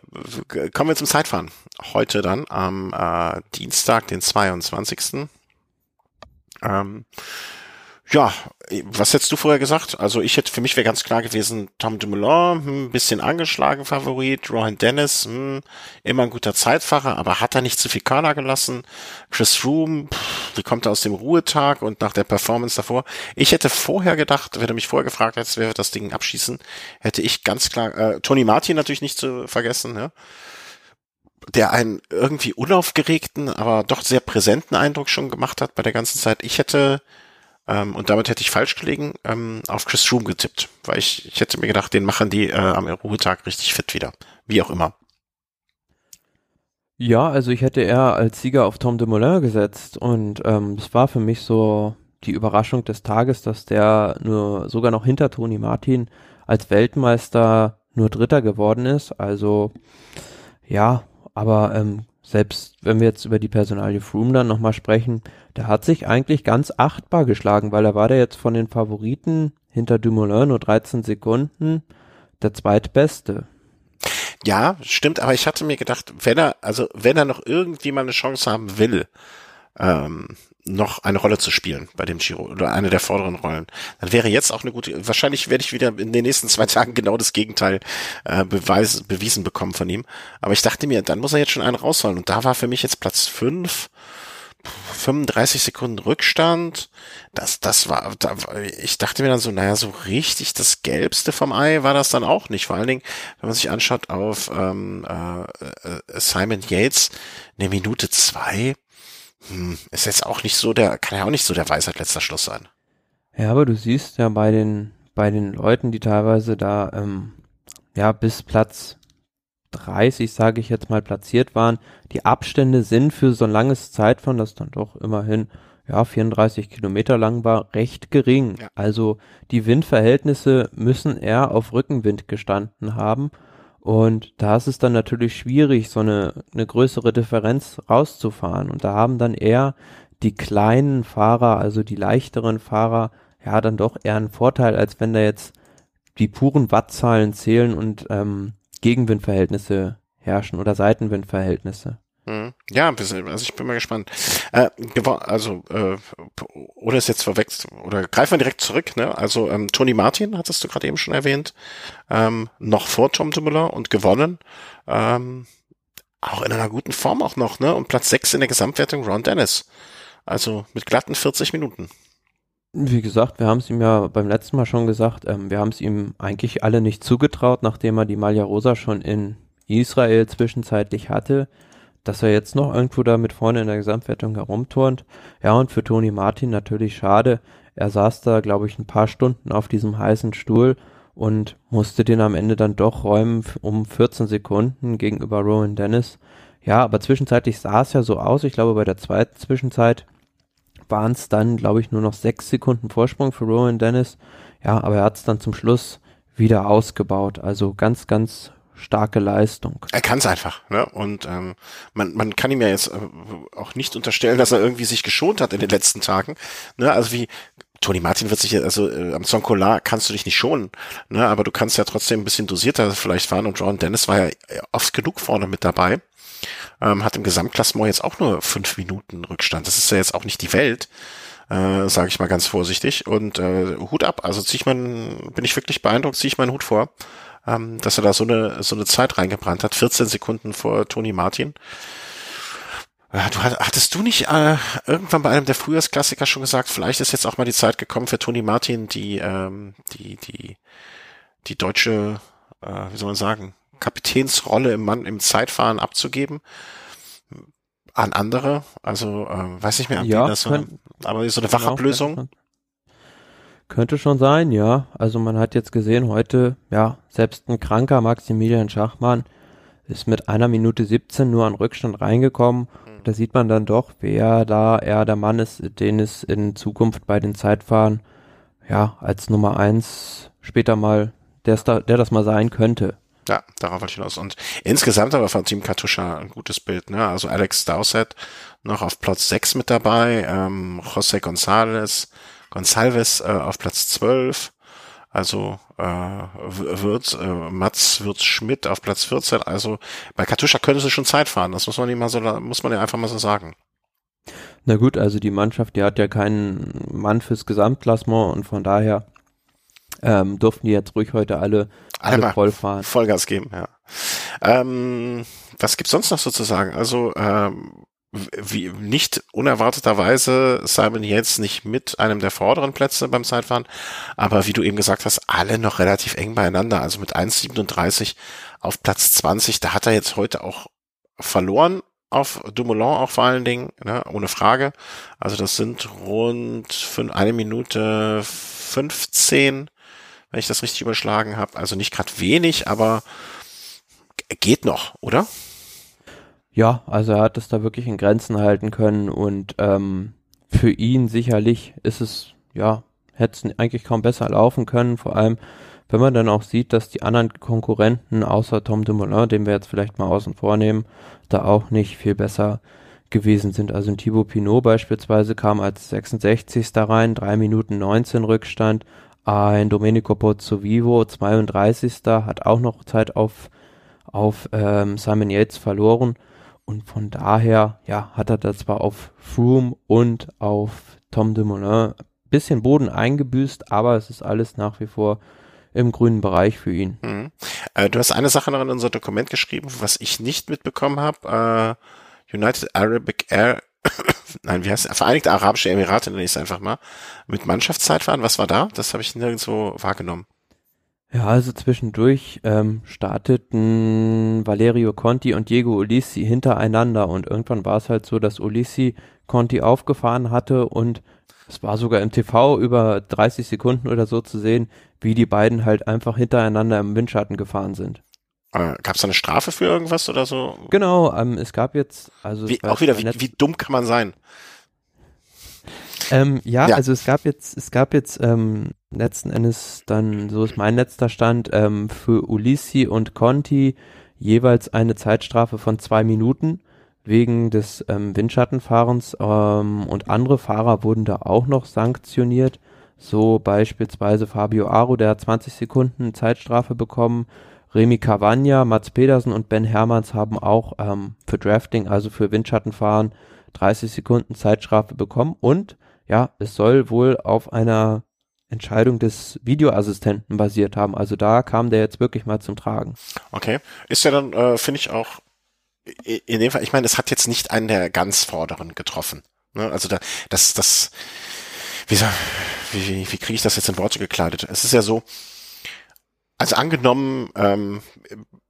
kommen wir zum Zeitfahren. Heute dann am äh, Dienstag, den 22. Ähm, ja, was hättest du vorher gesagt? Also ich hätte, für mich wäre ganz klar gewesen, Tom Dumoulin, hm, ein bisschen angeschlagen Favorit, Rohan Dennis, hm, immer ein guter Zeitfahrer, aber hat er nicht zu viel Körner gelassen? Chris Froome, wie kommt er aus dem Ruhetag und nach der Performance davor? Ich hätte vorher gedacht, wenn du mich vorher gefragt hättest, wer wird das Ding abschießen, hätte ich ganz klar, äh, Tony Martin natürlich nicht zu vergessen, ja? der einen irgendwie unaufgeregten, aber doch sehr präsenten Eindruck schon gemacht hat bei der ganzen Zeit. Ich hätte ähm, und damit hätte ich falsch gelegen, ähm, auf Chris Froome getippt, weil ich, ich hätte mir gedacht, den machen die äh, am Ruhetag richtig fit wieder. Wie auch immer. Ja, also ich hätte eher als Sieger auf Tom Dumoulin gesetzt und ähm, es war für mich so die Überraschung des Tages, dass der nur sogar noch hinter Toni Martin als Weltmeister nur Dritter geworden ist. Also ja, aber ähm, selbst wenn wir jetzt über die Personalie Froome dann nochmal sprechen, der hat sich eigentlich ganz achtbar geschlagen, weil er war der jetzt von den Favoriten hinter Dumoulin nur 13 Sekunden der zweitbeste. Ja, stimmt, aber ich hatte mir gedacht, wenn er, also wenn er noch irgendwie mal eine Chance haben will, ähm, noch eine Rolle zu spielen bei dem Giro oder eine der vorderen Rollen. Dann wäre jetzt auch eine gute, wahrscheinlich werde ich wieder in den nächsten zwei *laughs* Tagen genau das Gegenteil äh, beweis, bewiesen bekommen von ihm. Aber ich dachte mir, dann muss er jetzt schon einen rausholen. Und da war für mich jetzt Platz fünf 35 Sekunden Rückstand. Das, das war, da, ich dachte mir dann so, naja, so richtig das Gelbste vom Ei war das dann auch nicht. Vor allen Dingen, wenn man sich anschaut auf ähm, äh, äh Simon Yates, eine Minute zwei, hm, ist jetzt auch nicht so der, kann ja auch nicht so der Weisheit letzter Schluss sein. Ja, aber du siehst ja bei den, bei den Leuten, die teilweise da, ähm, ja, bis Platz 30, sage ich jetzt mal, platziert waren, die Abstände sind für so ein langes Zeitfahren, das dann doch immerhin, ja, 34 Kilometer lang war, recht gering. Ja. Also die Windverhältnisse müssen eher auf Rückenwind gestanden haben. Und da ist es dann natürlich schwierig, so eine, eine größere Differenz rauszufahren. Und da haben dann eher die kleinen Fahrer, also die leichteren Fahrer, ja, dann doch eher einen Vorteil, als wenn da jetzt die puren Wattzahlen zählen und ähm, Gegenwindverhältnisse herrschen oder Seitenwindverhältnisse. Mhm. Ja, also ich bin mal gespannt. Äh, also, äh, oder ist jetzt verwechselt, oder greifen wir direkt zurück, ne? Also ähm, Tony Martin, hattest du gerade eben schon erwähnt, ähm, noch vor Tom Dumoulin und gewonnen. Ähm, auch in einer guten Form auch noch, ne? Und Platz 6 in der Gesamtwertung Ron Dennis. Also mit glatten 40 Minuten. Wie gesagt, wir haben es ihm ja beim letzten Mal schon gesagt, ähm, wir haben es ihm eigentlich alle nicht zugetraut, nachdem er die Malia Rosa schon in Israel zwischenzeitlich hatte dass er jetzt noch irgendwo da mit vorne in der Gesamtwertung herumturnt. Ja, und für Toni Martin natürlich schade. Er saß da, glaube ich, ein paar Stunden auf diesem heißen Stuhl und musste den am Ende dann doch räumen um 14 Sekunden gegenüber Rowan Dennis. Ja, aber zwischenzeitlich sah es ja so aus. Ich glaube, bei der zweiten Zwischenzeit waren es dann, glaube ich, nur noch sechs Sekunden Vorsprung für Rowan Dennis. Ja, aber er hat es dann zum Schluss wieder ausgebaut. Also ganz, ganz starke Leistung. Er kann es einfach, ne? Und ähm, man, man kann ihm ja jetzt äh, auch nicht unterstellen, dass er irgendwie sich geschont hat in den letzten Tagen. Ne? Also wie Tony Martin wird sich also äh, am Zonkola kannst du dich nicht schonen, ne? Aber du kannst ja trotzdem ein bisschen dosierter vielleicht fahren und John Dennis war ja oft genug vorne mit dabei. Ähm, hat im Gesamtklassement jetzt auch nur fünf Minuten Rückstand. Das ist ja jetzt auch nicht die Welt, äh, sage ich mal ganz vorsichtig. Und äh, Hut ab, also zieh ich meinen, bin ich wirklich beeindruckt, ziehe ich meinen Hut vor ähm, dass er da so eine, so eine Zeit reingebrannt hat, 14 Sekunden vor Toni Martin. Ja, du hattest du nicht äh, irgendwann bei einem der Frühjahrsklassiker schon gesagt, vielleicht ist jetzt auch mal die Zeit gekommen für Toni Martin, die, ähm, die, die, die deutsche, äh, wie soll man sagen, Kapitänsrolle im Mann im Zeitfahren abzugeben an andere. Also äh, weiß nicht mehr, an ja, das so, aber so eine Wachablösung. Könnte schon sein, ja. Also man hat jetzt gesehen, heute, ja, selbst ein kranker Maximilian Schachmann ist mit einer Minute 17 nur an Rückstand reingekommen. Mhm. Da sieht man dann doch, wer da eher der Mann ist, den es in Zukunft bei den Zeitfahren, ja, als Nummer eins später mal, der, da, der das mal sein könnte. Ja, darauf wollte ich hinaus. Und insgesamt aber von Team Katusha ein gutes Bild, ne? Also Alex Dowsett noch auf Platz 6 mit dabei, ähm, José González, Gonsalves äh, auf Platz 12. Also äh, wird äh, Mats Wirtz Schmidt auf Platz 14. Also bei Katusha könnte sie schon Zeit fahren. Das muss man nicht mal so, muss man ja einfach mal so sagen. Na gut, also die Mannschaft, die hat ja keinen Mann fürs Gesamtklassement und von daher ähm, durften die jetzt ruhig heute alle, alle voll fahren. Vollgas geben, ja. Ähm, was gibt's sonst noch sozusagen? Also ähm, wie nicht unerwarteterweise Simon Yates nicht mit einem der vorderen Plätze beim Zeitfahren, aber wie du eben gesagt hast, alle noch relativ eng beieinander, also mit 1,37 auf Platz 20, da hat er jetzt heute auch verloren auf Dumoulin auch vor allen Dingen, ne, ohne Frage. Also das sind rund fünf, eine Minute 15, wenn ich das richtig überschlagen habe. Also nicht gerade wenig, aber geht noch, oder? Ja, also er hat es da wirklich in Grenzen halten können und ähm, für ihn sicherlich ist es, ja, hätte es eigentlich kaum besser laufen können, vor allem wenn man dann auch sieht, dass die anderen Konkurrenten außer Tom Dumoulin, den wir jetzt vielleicht mal außen vor nehmen, da auch nicht viel besser gewesen sind. Also ein Thibaut Pinot beispielsweise kam als 66. da rein, 3 Minuten 19 Rückstand. Ein Domenico Pozzovivo, 32. hat auch noch Zeit auf, auf ähm, Simon Yates verloren. Und von daher, ja, hat er da zwar auf Froome und auf Tom Dumoulin bisschen Boden eingebüßt, aber es ist alles nach wie vor im grünen Bereich für ihn. Mhm. Äh, du hast eine Sache noch in unser Dokument geschrieben, was ich nicht mitbekommen habe. Äh, United Arabic Air, *coughs* nein, wie heißt es? Vereinigte Arabische Emirate nenne ich es einfach mal. Mit Mannschaftszeitfahren, was war da? Das habe ich nirgendwo wahrgenommen. Ja, also zwischendurch ähm, starteten Valerio Conti und Diego Ulissi hintereinander und irgendwann war es halt so, dass Ulissi Conti aufgefahren hatte und es war sogar im TV über 30 Sekunden oder so zu sehen, wie die beiden halt einfach hintereinander im Windschatten gefahren sind. Äh, gab es da eine Strafe für irgendwas oder so? Genau, ähm, es gab jetzt, also wie, auch wieder, wie, wie dumm kann man sein? Ähm, ja, ja, also es gab jetzt, es gab jetzt ähm, letzten Endes dann, so ist mein letzter Stand, ähm, für Ulissi und Conti jeweils eine Zeitstrafe von zwei Minuten wegen des ähm, Windschattenfahrens ähm, und andere Fahrer wurden da auch noch sanktioniert. So beispielsweise Fabio Aru, der hat 20 Sekunden Zeitstrafe bekommen. Remy Cavagna, Mats Pedersen und Ben Hermanns haben auch ähm, für Drafting, also für Windschattenfahren, 30 Sekunden Zeitstrafe bekommen. Und ja, es soll wohl auf einer Entscheidung des Videoassistenten basiert haben. Also da kam der jetzt wirklich mal zum Tragen. Okay. Ist ja dann, äh, finde ich auch, in dem Fall, ich meine, es hat jetzt nicht einen der ganz Vorderen getroffen. Ne? Also da, das, das, wie, wie, wie kriege ich das jetzt in Worte gekleidet? Es ist ja so, also angenommen, ähm,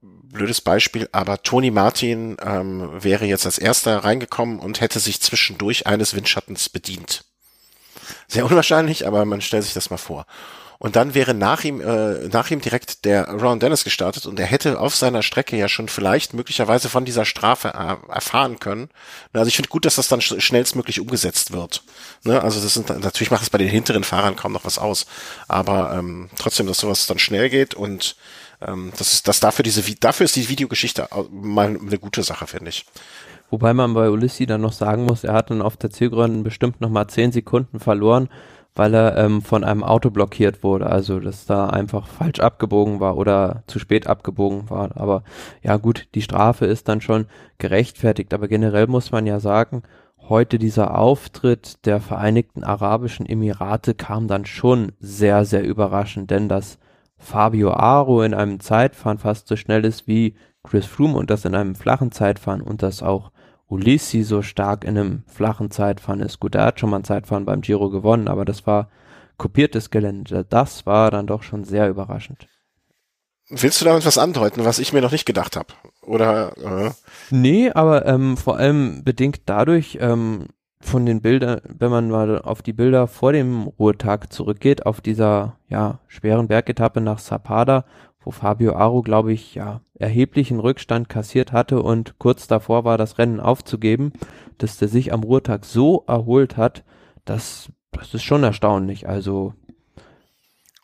blödes Beispiel, aber Tony Martin ähm, wäre jetzt als erster reingekommen und hätte sich zwischendurch eines Windschattens bedient. Sehr unwahrscheinlich, aber man stellt sich das mal vor. Und dann wäre nach ihm, äh, nach ihm direkt der Ron Dennis gestartet und er hätte auf seiner Strecke ja schon vielleicht möglicherweise von dieser Strafe äh, erfahren können. Also ich finde gut, dass das dann sch schnellstmöglich umgesetzt wird. Ne? Also das sind natürlich macht es bei den hinteren Fahrern kaum noch was aus, aber ähm, trotzdem, dass sowas dann schnell geht und ähm, das ist, das dafür diese, dafür ist die Videogeschichte mal eine gute Sache, finde ich. Wobei man bei Ulissi dann noch sagen muss, er hat dann auf der Zielgerade bestimmt noch mal zehn Sekunden verloren weil er ähm, von einem Auto blockiert wurde, also dass da einfach falsch abgebogen war oder zu spät abgebogen war. Aber ja gut, die Strafe ist dann schon gerechtfertigt, aber generell muss man ja sagen, heute dieser Auftritt der Vereinigten Arabischen Emirate kam dann schon sehr, sehr überraschend, denn dass Fabio Aro in einem Zeitfahren fast so schnell ist wie Chris Froome und das in einem flachen Zeitfahren und das auch Ulissi so stark in einem flachen Zeitfahren ist. Gut, er hat schon mal ein Zeitfahren beim Giro gewonnen, aber das war kopiertes Gelände. Das war dann doch schon sehr überraschend. Willst du damit was andeuten, was ich mir noch nicht gedacht habe? Oder? Äh? Nee, aber ähm, vor allem bedingt dadurch ähm, von den Bildern, wenn man mal auf die Bilder vor dem Ruhetag zurückgeht, auf dieser ja schweren Bergetappe nach Zapada, wo Fabio Aru, glaube ich, ja, erheblichen Rückstand kassiert hatte und kurz davor war, das Rennen aufzugeben, dass der sich am Ruhetag so erholt hat, das, das ist schon erstaunlich. Also.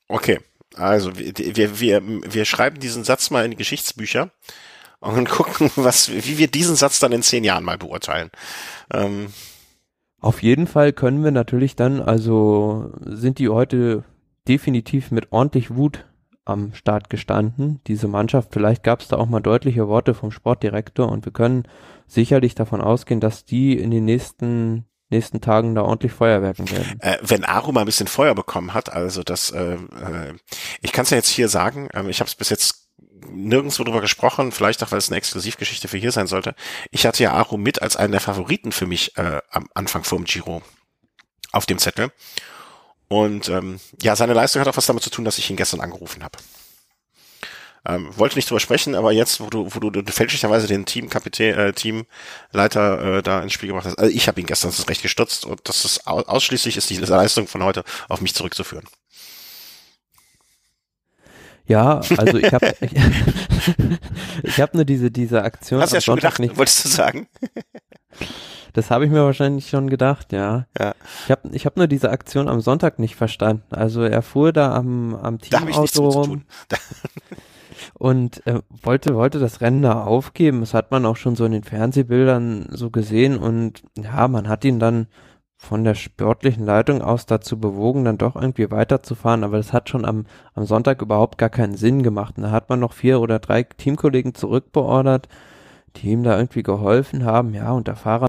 Okay. Also wir, wir, wir, wir schreiben diesen Satz mal in die Geschichtsbücher und *laughs* gucken, was, wie wir diesen Satz dann in zehn Jahren mal beurteilen. Ähm. Auf jeden Fall können wir natürlich dann, also sind die heute definitiv mit ordentlich Wut am Start gestanden, diese Mannschaft. Vielleicht gab es da auch mal deutliche Worte vom Sportdirektor und wir können sicherlich davon ausgehen, dass die in den nächsten nächsten Tagen da ordentlich Feuerwerken werden. Äh, wenn Aru mal ein bisschen Feuer bekommen hat, also das, äh, äh, ich kann es ja jetzt hier sagen, äh, ich habe es bis jetzt nirgendwo drüber gesprochen, vielleicht auch, weil es eine Exklusivgeschichte für hier sein sollte. Ich hatte ja Aru mit als einen der Favoriten für mich äh, am Anfang vom Giro auf dem Zettel. Und ähm, ja, seine Leistung hat auch was damit zu tun, dass ich ihn gestern angerufen habe. Ähm, wollte nicht drüber sprechen, aber jetzt, wo du, wo du fälschlicherweise den Teamkapitän, äh, Teamleiter äh, da ins Spiel gebracht hast, also ich habe ihn gestern das recht gestutzt und das ist ausschließlich ist die Leistung von heute auf mich zurückzuführen. Ja, also ich habe ich, *laughs* ich habe nur diese diese Aktion. Hast du ja schon Sonntag gedacht, nicht, wolltest du sagen? *laughs* Das habe ich mir wahrscheinlich schon gedacht, ja. ja. Ich habe ich hab nur diese Aktion am Sonntag nicht verstanden. Also er fuhr da am, am Teamauto rum *laughs* und äh, wollte, wollte das Rennen da aufgeben. Das hat man auch schon so in den Fernsehbildern so gesehen und ja, man hat ihn dann von der sportlichen Leitung aus dazu bewogen, dann doch irgendwie weiterzufahren, aber das hat schon am, am Sonntag überhaupt gar keinen Sinn gemacht. Und da hat man noch vier oder drei Teamkollegen zurückbeordert, die ihm da irgendwie geholfen haben, ja, und der Fahrer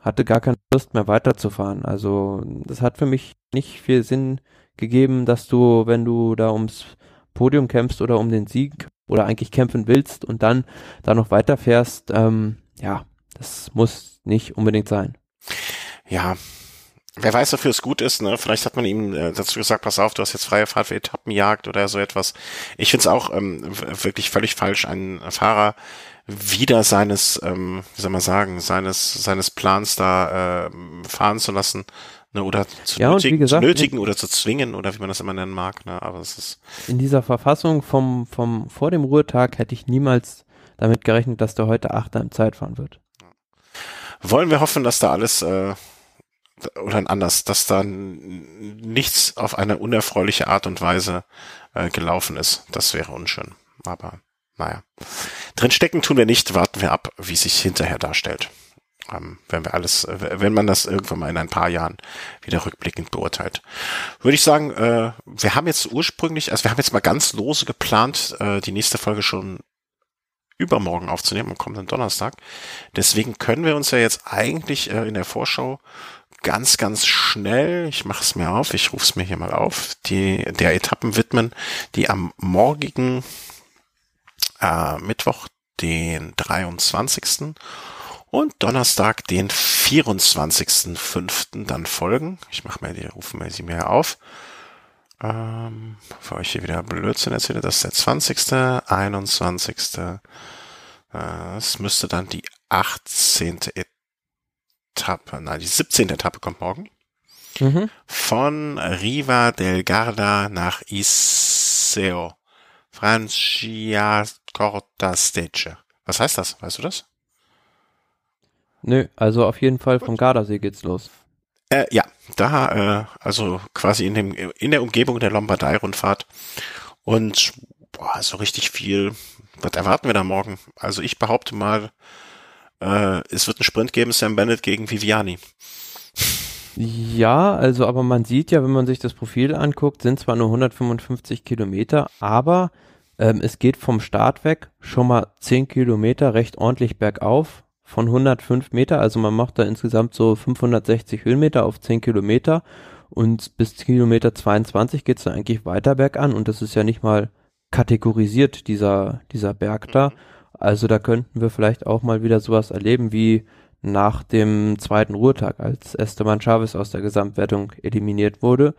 hatte gar keine Lust mehr weiterzufahren. Also das hat für mich nicht viel Sinn gegeben, dass du, wenn du da ums Podium kämpfst oder um den Sieg oder eigentlich kämpfen willst und dann da noch weiterfährst, ähm, ja, das muss nicht unbedingt sein. Ja, wer weiß, wofür es gut ist, ne? Vielleicht hat man ihm äh, dazu gesagt, pass auf, du hast jetzt freie Fahrt für Etappenjagd oder so etwas. Ich finde es auch ähm, wirklich völlig falsch, einen Fahrer wieder seines, ähm, wie soll man sagen, seines, seines Plans da äh, fahren zu lassen. Ne, oder zu, ja, nötigen, gesagt, zu nötigen oder zu zwingen oder wie man das immer nennen mag. Ne, aber es ist in dieser Verfassung vom, vom vor dem Ruhetag hätte ich niemals damit gerechnet, dass der heute Achter im Zeitfahren wird. Wollen wir hoffen, dass da alles äh, oder anders, dass dann nichts auf eine unerfreuliche Art und Weise äh, gelaufen ist. Das wäre unschön. Aber naja. Drinstecken tun wir nicht, warten wir ab, wie sich hinterher darstellt. Ähm, wenn wir alles, wenn man das irgendwann mal in ein paar Jahren wieder rückblickend beurteilt. Würde ich sagen, äh, wir haben jetzt ursprünglich, also wir haben jetzt mal ganz lose geplant, äh, die nächste Folge schon übermorgen aufzunehmen, am kommenden Donnerstag. Deswegen können wir uns ja jetzt eigentlich äh, in der Vorschau ganz, ganz schnell, ich mache es mir auf, ich rufe es mir hier mal auf, die der Etappen widmen, die am morgigen äh, Mittwoch, den 23. und Donnerstag, den 24.05. dann folgen. Ich mache mir die, rufe mir sie mir auf. Ähm, bevor ich hier wieder Blödsinn erzähle, das ist der 20., 21. Es müsste dann die 18. Etappe, nein, die 17. Etappe kommt morgen. Mhm. Von Riva del Garda nach Iseo. Francia Corta Stage. Was heißt das? Weißt du das? Nö, also auf jeden Fall vom Gardasee geht's los. Äh, ja, da, äh, also quasi in dem, in der Umgebung der Lombardei-Rundfahrt. Und boah, so richtig viel. Was erwarten wir da morgen? Also ich behaupte mal, äh, es wird einen Sprint geben, Sam Bennett gegen Viviani. Ja, also aber man sieht ja, wenn man sich das Profil anguckt, sind zwar nur 155 Kilometer, aber ähm, es geht vom Start weg schon mal 10 Kilometer recht ordentlich bergauf von 105 Meter. Also man macht da insgesamt so 560 Höhenmeter auf 10 Kilometer und bis Kilometer 22 geht es dann eigentlich weiter bergan und das ist ja nicht mal kategorisiert, dieser, dieser Berg da. Mhm. Also da könnten wir vielleicht auch mal wieder sowas erleben wie nach dem zweiten Ruhetag, als Esteban Chavez aus der Gesamtwertung eliminiert wurde.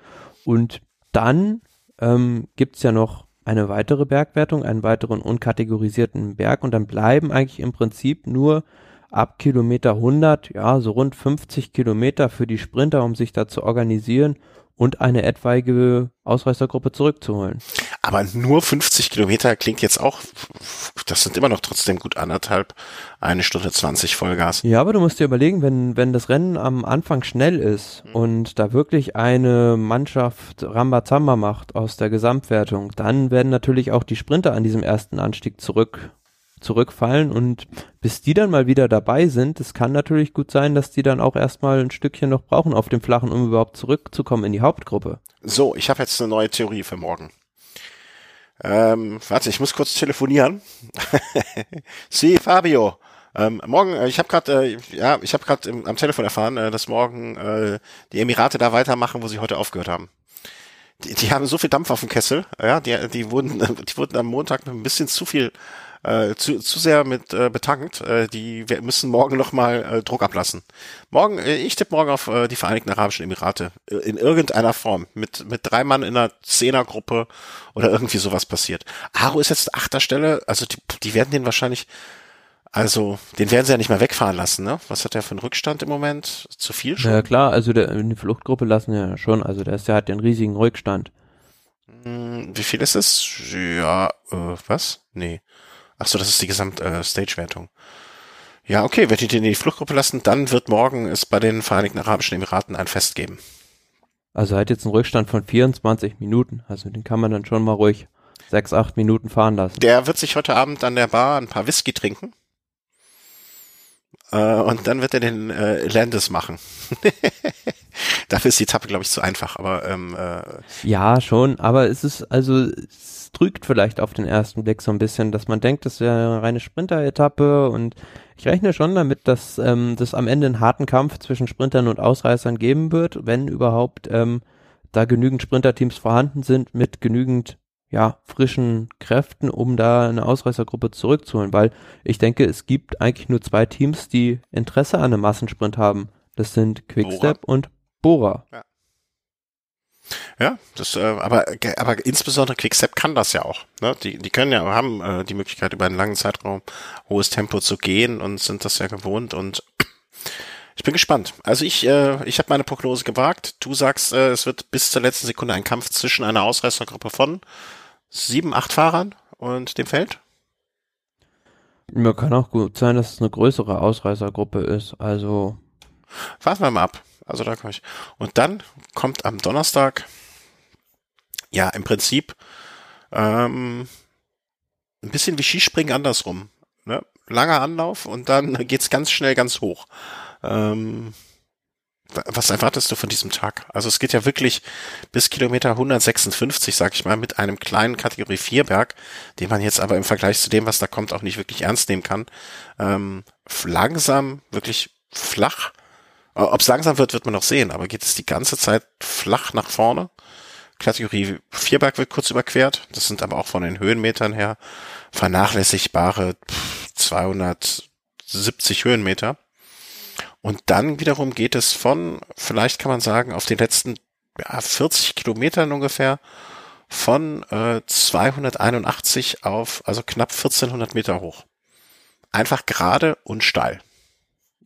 Und dann ähm, gibt's ja noch eine weitere Bergwertung, einen weiteren unkategorisierten Berg und dann bleiben eigentlich im Prinzip nur ab Kilometer 100, ja, so rund 50 Kilometer für die Sprinter, um sich da zu organisieren und eine etwaige Ausreißergruppe zurückzuholen. Aber nur 50 Kilometer klingt jetzt auch, das sind immer noch trotzdem gut anderthalb, eine Stunde 20 Vollgas. Ja, aber du musst dir überlegen, wenn, wenn das Rennen am Anfang schnell ist mhm. und da wirklich eine Mannschaft Rambazamba macht aus der Gesamtwertung, dann werden natürlich auch die Sprinter an diesem ersten Anstieg zurück zurückfallen und bis die dann mal wieder dabei sind, es kann natürlich gut sein, dass die dann auch erstmal ein Stückchen noch brauchen auf dem Flachen, um überhaupt zurückzukommen in die Hauptgruppe. So, ich habe jetzt eine neue Theorie für morgen. Ähm, warte, ich muss kurz telefonieren. *laughs* Sie, Fabio. Ähm, morgen, äh, ich habe gerade, äh, ja, ich habe gerade am Telefon erfahren, äh, dass morgen äh, die Emirate da weitermachen, wo sie heute aufgehört haben. Die, die haben so viel Dampf auf dem Kessel, ja, die, die wurden, *laughs* die wurden am Montag mit ein bisschen zu viel äh, zu, zu sehr mit äh, betankt. Äh, die wir müssen morgen nochmal äh, Druck ablassen. Morgen, äh, ich tippe morgen auf äh, die Vereinigten Arabischen Emirate äh, in irgendeiner Form mit mit drei Mann in einer Zehnergruppe oder irgendwie sowas passiert. Aro ist jetzt achter Stelle, also die, die werden den wahrscheinlich also, den werden sie ja nicht mehr wegfahren lassen, ne? Was hat der für einen Rückstand im Moment? Zu viel schon? Ja klar, also der, die Fluchtgruppe lassen ja schon, also der ist ja hat den riesigen Rückstand. Hm, wie viel ist es? Ja, äh, was? Nee. Ach so, das ist die Gesamt-Stage-Wertung. Äh, ja, okay, wenn die den in die Fluchtgruppe lassen, dann wird morgen es bei den Vereinigten Arabischen Emiraten ein Fest geben. Also er hat jetzt einen Rückstand von 24 Minuten. Also den kann man dann schon mal ruhig sechs, acht Minuten fahren lassen. Der wird sich heute Abend an der Bar ein paar Whisky trinken. Äh, und dann wird er den äh, Landis machen. *laughs* Dafür ist die Etappe, glaube ich, zu einfach. Aber ähm, äh, ja, schon. Aber es ist also es trügt vielleicht auf den ersten Blick so ein bisschen, dass man denkt, das wäre eine reine Sprinter-Etappe und ich rechne schon damit, dass ähm, das am Ende einen harten Kampf zwischen Sprintern und Ausreißern geben wird, wenn überhaupt ähm, da genügend Sprinterteams vorhanden sind mit genügend ja, frischen Kräften, um da eine Ausreißergruppe zurückzuholen, weil ich denke, es gibt eigentlich nur zwei Teams, die Interesse an einem Massensprint haben. Das sind Quickstep Bora. und Bora. Ja. Ja, das, äh, aber, aber insbesondere Quickstep kann das ja auch. Ne? Die, die können ja, haben äh, die Möglichkeit, über einen langen Zeitraum hohes Tempo zu gehen und sind das ja gewohnt und *clears throat* ich bin gespannt. Also ich, äh, ich habe meine Prognose gewagt. Du sagst, äh, es wird bis zur letzten Sekunde ein Kampf zwischen einer Ausreißergruppe von sieben, acht Fahrern und dem Feld? Mir kann auch gut sein, dass es eine größere Ausreißergruppe ist. Also Warten wir mal ab. Also da kann ich. Und dann kommt am Donnerstag, ja, im Prinzip ähm, ein bisschen wie Skispringen andersrum. Ne? Langer Anlauf und dann geht's ganz schnell ganz hoch. Ähm, was erwartest du von diesem Tag? Also es geht ja wirklich bis Kilometer 156, sag ich mal, mit einem kleinen Kategorie 4 Berg, den man jetzt aber im Vergleich zu dem, was da kommt, auch nicht wirklich ernst nehmen kann. Ähm, langsam, wirklich flach. Äh, Ob es langsam wird, wird man noch sehen, aber geht es die ganze Zeit flach nach vorne. Kategorie 4 Berg wird kurz überquert. Das sind aber auch von den Höhenmetern her vernachlässigbare 270 Höhenmeter. Und dann wiederum geht es von, vielleicht kann man sagen, auf den letzten ja, 40 Kilometern ungefähr von äh, 281 auf, also knapp 1400 Meter hoch. Einfach gerade und steil.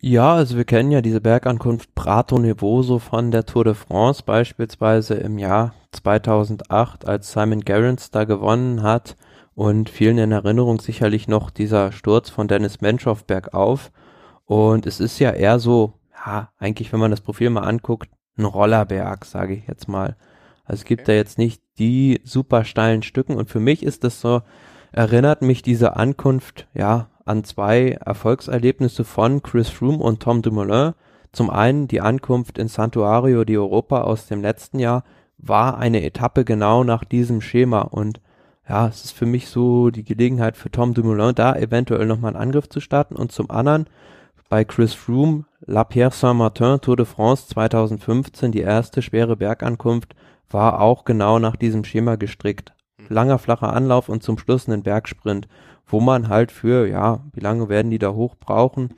Ja, also wir kennen ja diese Bergankunft Prato Nevoso von der Tour de France beispielsweise im Jahr 2008, als Simon Gerrans da gewonnen hat und vielen in Erinnerung sicherlich noch dieser Sturz von Dennis Menschow bergauf. Und es ist ja eher so, ja, eigentlich, wenn man das Profil mal anguckt, ein Rollerberg, sage ich jetzt mal. Also es gibt okay. da jetzt nicht die super steilen Stücken und für mich ist das so, erinnert mich diese Ankunft, ja, an zwei Erfolgserlebnisse von Chris Froome und Tom Dumoulin. Zum einen die Ankunft in Santuario di Europa aus dem letzten Jahr war eine Etappe genau nach diesem Schema und ja, es ist für mich so die Gelegenheit für Tom Dumoulin, da eventuell nochmal einen Angriff zu starten und zum anderen bei Chris Froome La Pierre Saint-Martin Tour de France 2015 die erste schwere Bergankunft war auch genau nach diesem Schema gestrickt. Hm. Langer flacher Anlauf und zum Schluss einen Bergsprint, wo man halt für, ja, wie lange werden die da hoch brauchen?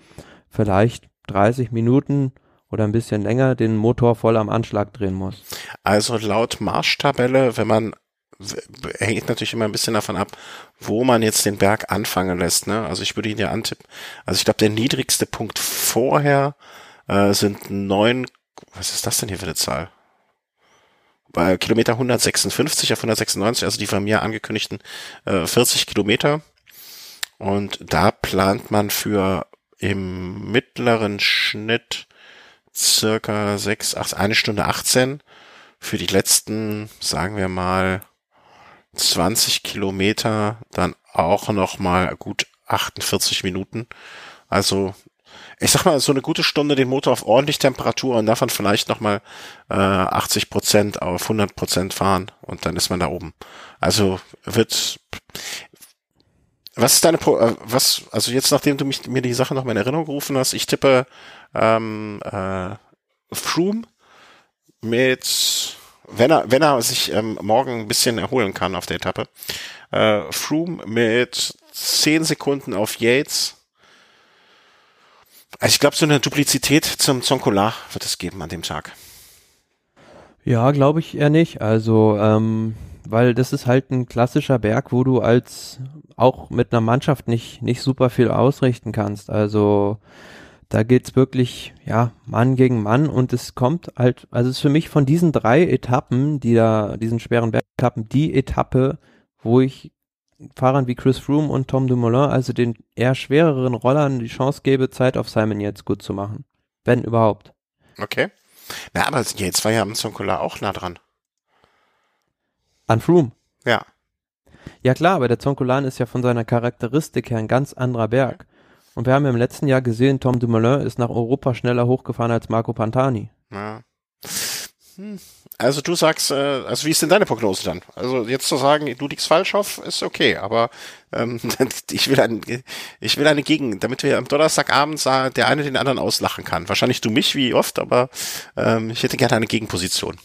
Vielleicht 30 Minuten oder ein bisschen länger den Motor voll am Anschlag drehen muss. Also laut Marschtabelle, wenn man hängt natürlich immer ein bisschen davon ab, wo man jetzt den Berg anfangen lässt. Ne? Also ich würde ihn ja antippen. Also ich glaube, der niedrigste Punkt vorher äh, sind neun, was ist das denn hier für eine Zahl? Bei Kilometer 156 auf 196, also die von mir angekündigten äh, 40 Kilometer. Und da plant man für im mittleren Schnitt circa sechs, acht, eine Stunde 18 für die letzten, sagen wir mal, 20 Kilometer dann auch noch mal gut 48 Minuten. Also ich sag mal, so eine gute Stunde den Motor auf ordentlich Temperatur und davon vielleicht nochmal äh, 80 Prozent auf 100 Prozent fahren und dann ist man da oben. Also wird, was ist deine, Pro äh, was, also jetzt nachdem du mich, mir die Sache nochmal in Erinnerung gerufen hast, ich tippe ähm, äh, Froome mit wenn er, wenn er sich ähm, morgen ein bisschen erholen kann auf der Etappe. Äh, Froome mit 10 Sekunden auf Yates. Also ich glaube, so eine Duplizität zum Zonkola wird es geben an dem Tag. Ja, glaube ich eher nicht. Also, ähm, weil das ist halt ein klassischer Berg, wo du als auch mit einer Mannschaft nicht, nicht super viel ausrichten kannst. Also da geht's wirklich, ja, Mann gegen Mann und es kommt halt, also es ist für mich von diesen drei Etappen, die da, diesen schweren Bergetappen, die Etappe, wo ich Fahrern wie Chris Froome und Tom Dumoulin, also den eher schwereren Rollern, die Chance gebe, Zeit auf Simon jetzt gut zu machen. Wenn überhaupt. Okay. Na, aber jetzt war ja am Zonkola auch nah dran. An Froome? Ja. Ja klar, aber der Zonkolan ist ja von seiner Charakteristik her ein ganz anderer Berg. Und wir haben ja im letzten Jahr gesehen, Tom Dumoulin ist nach Europa schneller hochgefahren als Marco Pantani. Ja. Hm. Also du sagst, äh, also wie ist denn deine Prognose dann? Also jetzt zu sagen, du liegst falsch auf, ist okay, aber ähm, *laughs* ich will ein, ich will eine Gegen, damit wir am Donnerstagabend der eine den anderen auslachen kann. Wahrscheinlich du mich wie oft, aber ähm, ich hätte gerne eine Gegenposition.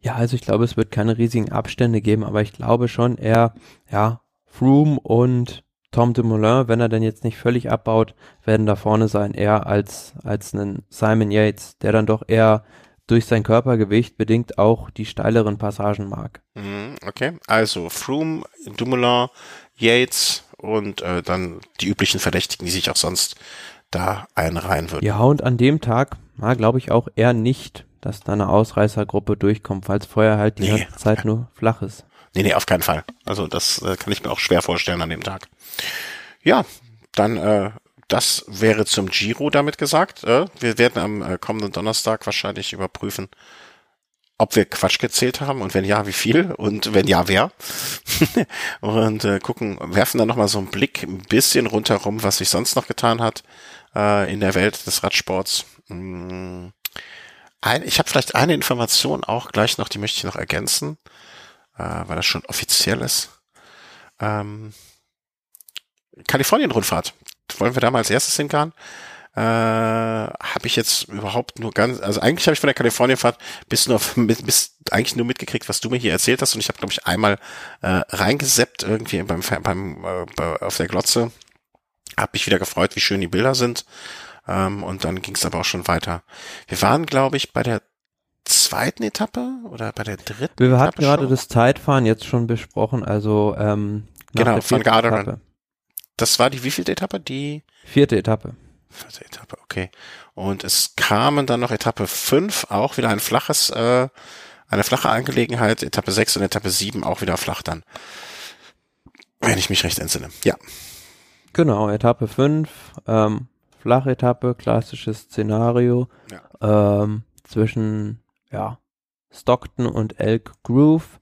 Ja, also ich glaube, es wird keine riesigen Abstände geben, aber ich glaube schon eher, ja, Froome und Tom Dumoulin, wenn er denn jetzt nicht völlig abbaut, werden da vorne sein, eher als, als einen Simon Yates, der dann doch eher durch sein Körpergewicht bedingt auch die steileren Passagen mag. Mhm, okay, also Froome, Dumoulin, Yates und äh, dann die üblichen Verdächtigen, die sich auch sonst da einreihen würden. Ja, und an dem Tag, glaube ich auch eher nicht, dass da eine Ausreißergruppe durchkommt, weil es vorher halt die nee, ganze Zeit nur flach ist. Nee, nee, auf keinen Fall. Also das äh, kann ich mir auch schwer vorstellen an dem Tag. Ja, dann äh, das wäre zum Giro damit gesagt. Äh, wir werden am äh, kommenden Donnerstag wahrscheinlich überprüfen, ob wir Quatsch gezählt haben und wenn ja, wie viel und wenn ja, wer. *laughs* und äh, gucken, werfen dann nochmal so einen Blick ein bisschen rundherum, was sich sonst noch getan hat äh, in der Welt des Radsports. Mm. Ein, ich habe vielleicht eine Information auch gleich noch, die möchte ich noch ergänzen, äh, weil das schon offiziell ist. Ähm, Kalifornien-Rundfahrt. Wollen wir da mal als erstes hinfahren? Äh, habe ich jetzt überhaupt nur ganz, also eigentlich habe ich von der Kalifornienfahrt bis nur bis, eigentlich nur mitgekriegt, was du mir hier erzählt hast und ich habe glaube ich einmal äh, reingeseppt irgendwie beim beim äh, auf der Glotze, habe mich wieder gefreut, wie schön die Bilder sind ähm, und dann ging es aber auch schon weiter. Wir waren glaube ich bei der zweiten Etappe oder bei der dritten. Wir Etappe hatten gerade das Zeitfahren jetzt schon besprochen, also ähm, genau von Garderen. Das war die wievielte Etappe? Die vierte Etappe. Vierte Etappe, okay. Und es kamen dann noch Etappe 5, auch wieder ein flaches, äh, eine flache Angelegenheit. Etappe 6 und Etappe 7 auch wieder flach dann. Wenn ich mich recht entsinne. Ja. Genau, Etappe 5, ähm, Flachetappe, klassisches Szenario. Ja. Ähm, zwischen, ja, Stockton und Elk Groove.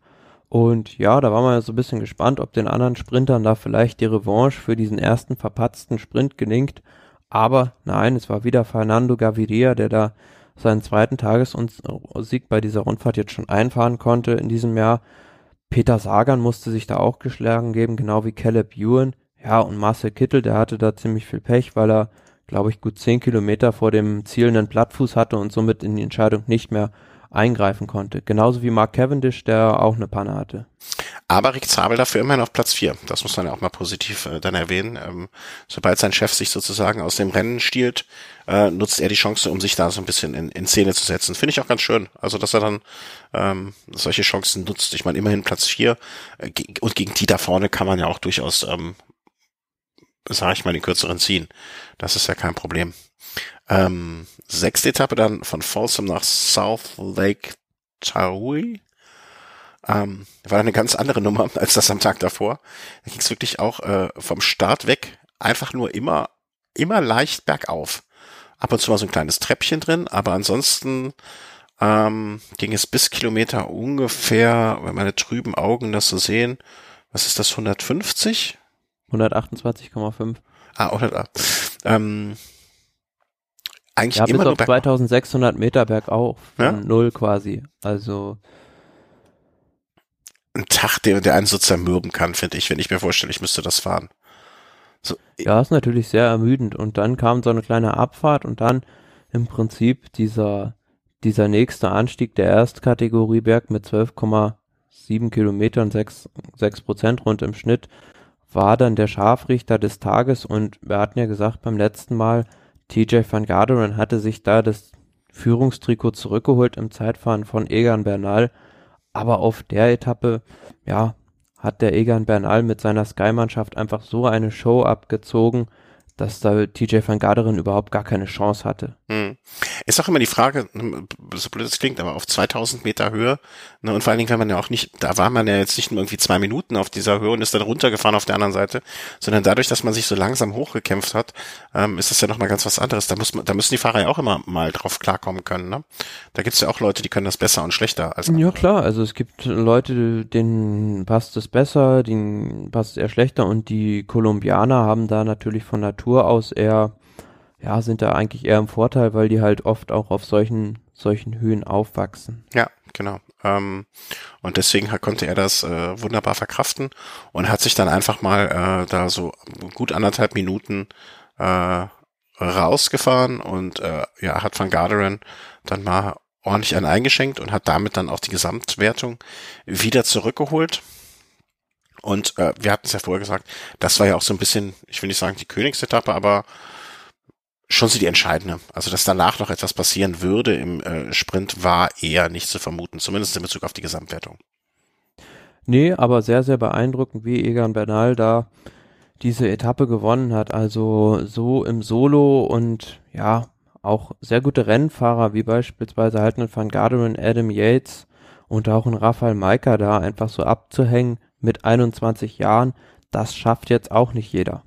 Und ja, da war man ja so ein bisschen gespannt, ob den anderen Sprintern da vielleicht die Revanche für diesen ersten verpatzten Sprint gelingt. Aber nein, es war wieder Fernando Gaviria, der da seinen zweiten Tagessieg bei dieser Rundfahrt jetzt schon einfahren konnte in diesem Jahr. Peter Sagan musste sich da auch geschlagen geben, genau wie Caleb Ewan. Ja, und Marcel Kittel, der hatte da ziemlich viel Pech, weil er, glaube ich, gut zehn Kilometer vor dem zielenden Plattfuß hatte und somit in die Entscheidung nicht mehr eingreifen konnte. Genauso wie Mark Cavendish, der auch eine Panne hatte. Aber Rick Zabel dafür immerhin auf Platz vier. Das muss man ja auch mal positiv äh, dann erwähnen. Ähm, sobald sein Chef sich sozusagen aus dem Rennen stiehlt, äh, nutzt er die Chance, um sich da so ein bisschen in, in Szene zu setzen. Finde ich auch ganz schön. Also, dass er dann ähm, solche Chancen nutzt. Ich meine, immerhin Platz vier äh, und gegen die da vorne kann man ja auch durchaus, ähm, sage ich mal, den kürzeren ziehen. Das ist ja kein Problem. Ähm, sechste Etappe dann von Folsom nach South Lake Tahoe. Ähm, war eine ganz andere Nummer *laughs* als das am Tag davor. Da ging es wirklich auch äh, vom Start weg einfach nur immer, immer leicht bergauf. Ab und zu mal so ein kleines Treppchen drin, aber ansonsten ähm, ging es bis Kilometer ungefähr, wenn meine trüben Augen das so sehen, was ist das, 150? 128,5. Ah, 100, ähm, eigentlich ja, immer bis auf 2600 Meter bergauf, von ja? null quasi. Also ein Tag, der, der einen so zermürben kann, finde ich, wenn ich mir vorstelle, ich müsste das fahren. So, ja, ist natürlich sehr ermüdend. Und dann kam so eine kleine Abfahrt und dann im Prinzip dieser, dieser nächste Anstieg der Erstkategorie Berg mit 12,7 Kilometern, 6, 6 Prozent rund im Schnitt, war dann der Scharfrichter des Tages und wir hatten ja gesagt beim letzten Mal, TJ van Garderen hatte sich da das Führungstrikot zurückgeholt im Zeitfahren von Egan Bernal. Aber auf der Etappe, ja, hat der Egan Bernal mit seiner Sky-Mannschaft einfach so eine Show abgezogen, dass da TJ van Garderen überhaupt gar keine Chance hatte. Hm. Ist auch immer die Frage, so blöd es klingt, aber auf 2000 Meter Höhe, ne, und vor allen Dingen, wenn man ja auch nicht, da war man ja jetzt nicht nur irgendwie zwei Minuten auf dieser Höhe und ist dann runtergefahren auf der anderen Seite, sondern dadurch, dass man sich so langsam hochgekämpft hat, ähm, ist das ja nochmal ganz was anderes. Da muss man, da müssen die Fahrer ja auch immer mal drauf klarkommen können, ne? Da gibt's ja auch Leute, die können das besser und schlechter als andere. Ja klar, also es gibt Leute, denen passt es besser, denen passt es eher schlechter und die Kolumbianer haben da natürlich von Natur Natur aus eher, ja, sind da eigentlich eher im Vorteil, weil die halt oft auch auf solchen, solchen Höhen aufwachsen. Ja, genau. Ähm, und deswegen konnte er das äh, wunderbar verkraften und hat sich dann einfach mal äh, da so gut anderthalb Minuten äh, rausgefahren und äh, ja, hat Van Garderen dann mal ordentlich einen eingeschenkt und hat damit dann auch die Gesamtwertung wieder zurückgeholt. Und äh, wir hatten es ja vorher gesagt, das war ja auch so ein bisschen, ich will nicht sagen die Königsetappe, aber schon so die entscheidende. Also dass danach noch etwas passieren würde im äh, Sprint war eher nicht zu vermuten, zumindest in Bezug auf die Gesamtwertung. Nee, aber sehr, sehr beeindruckend, wie Egan Bernal da diese Etappe gewonnen hat. Also so im Solo und ja, auch sehr gute Rennfahrer, wie beispielsweise halt ein Van Garderen, Adam Yates und auch ein Rafael Maika da einfach so abzuhängen, mit 21 Jahren, das schafft jetzt auch nicht jeder.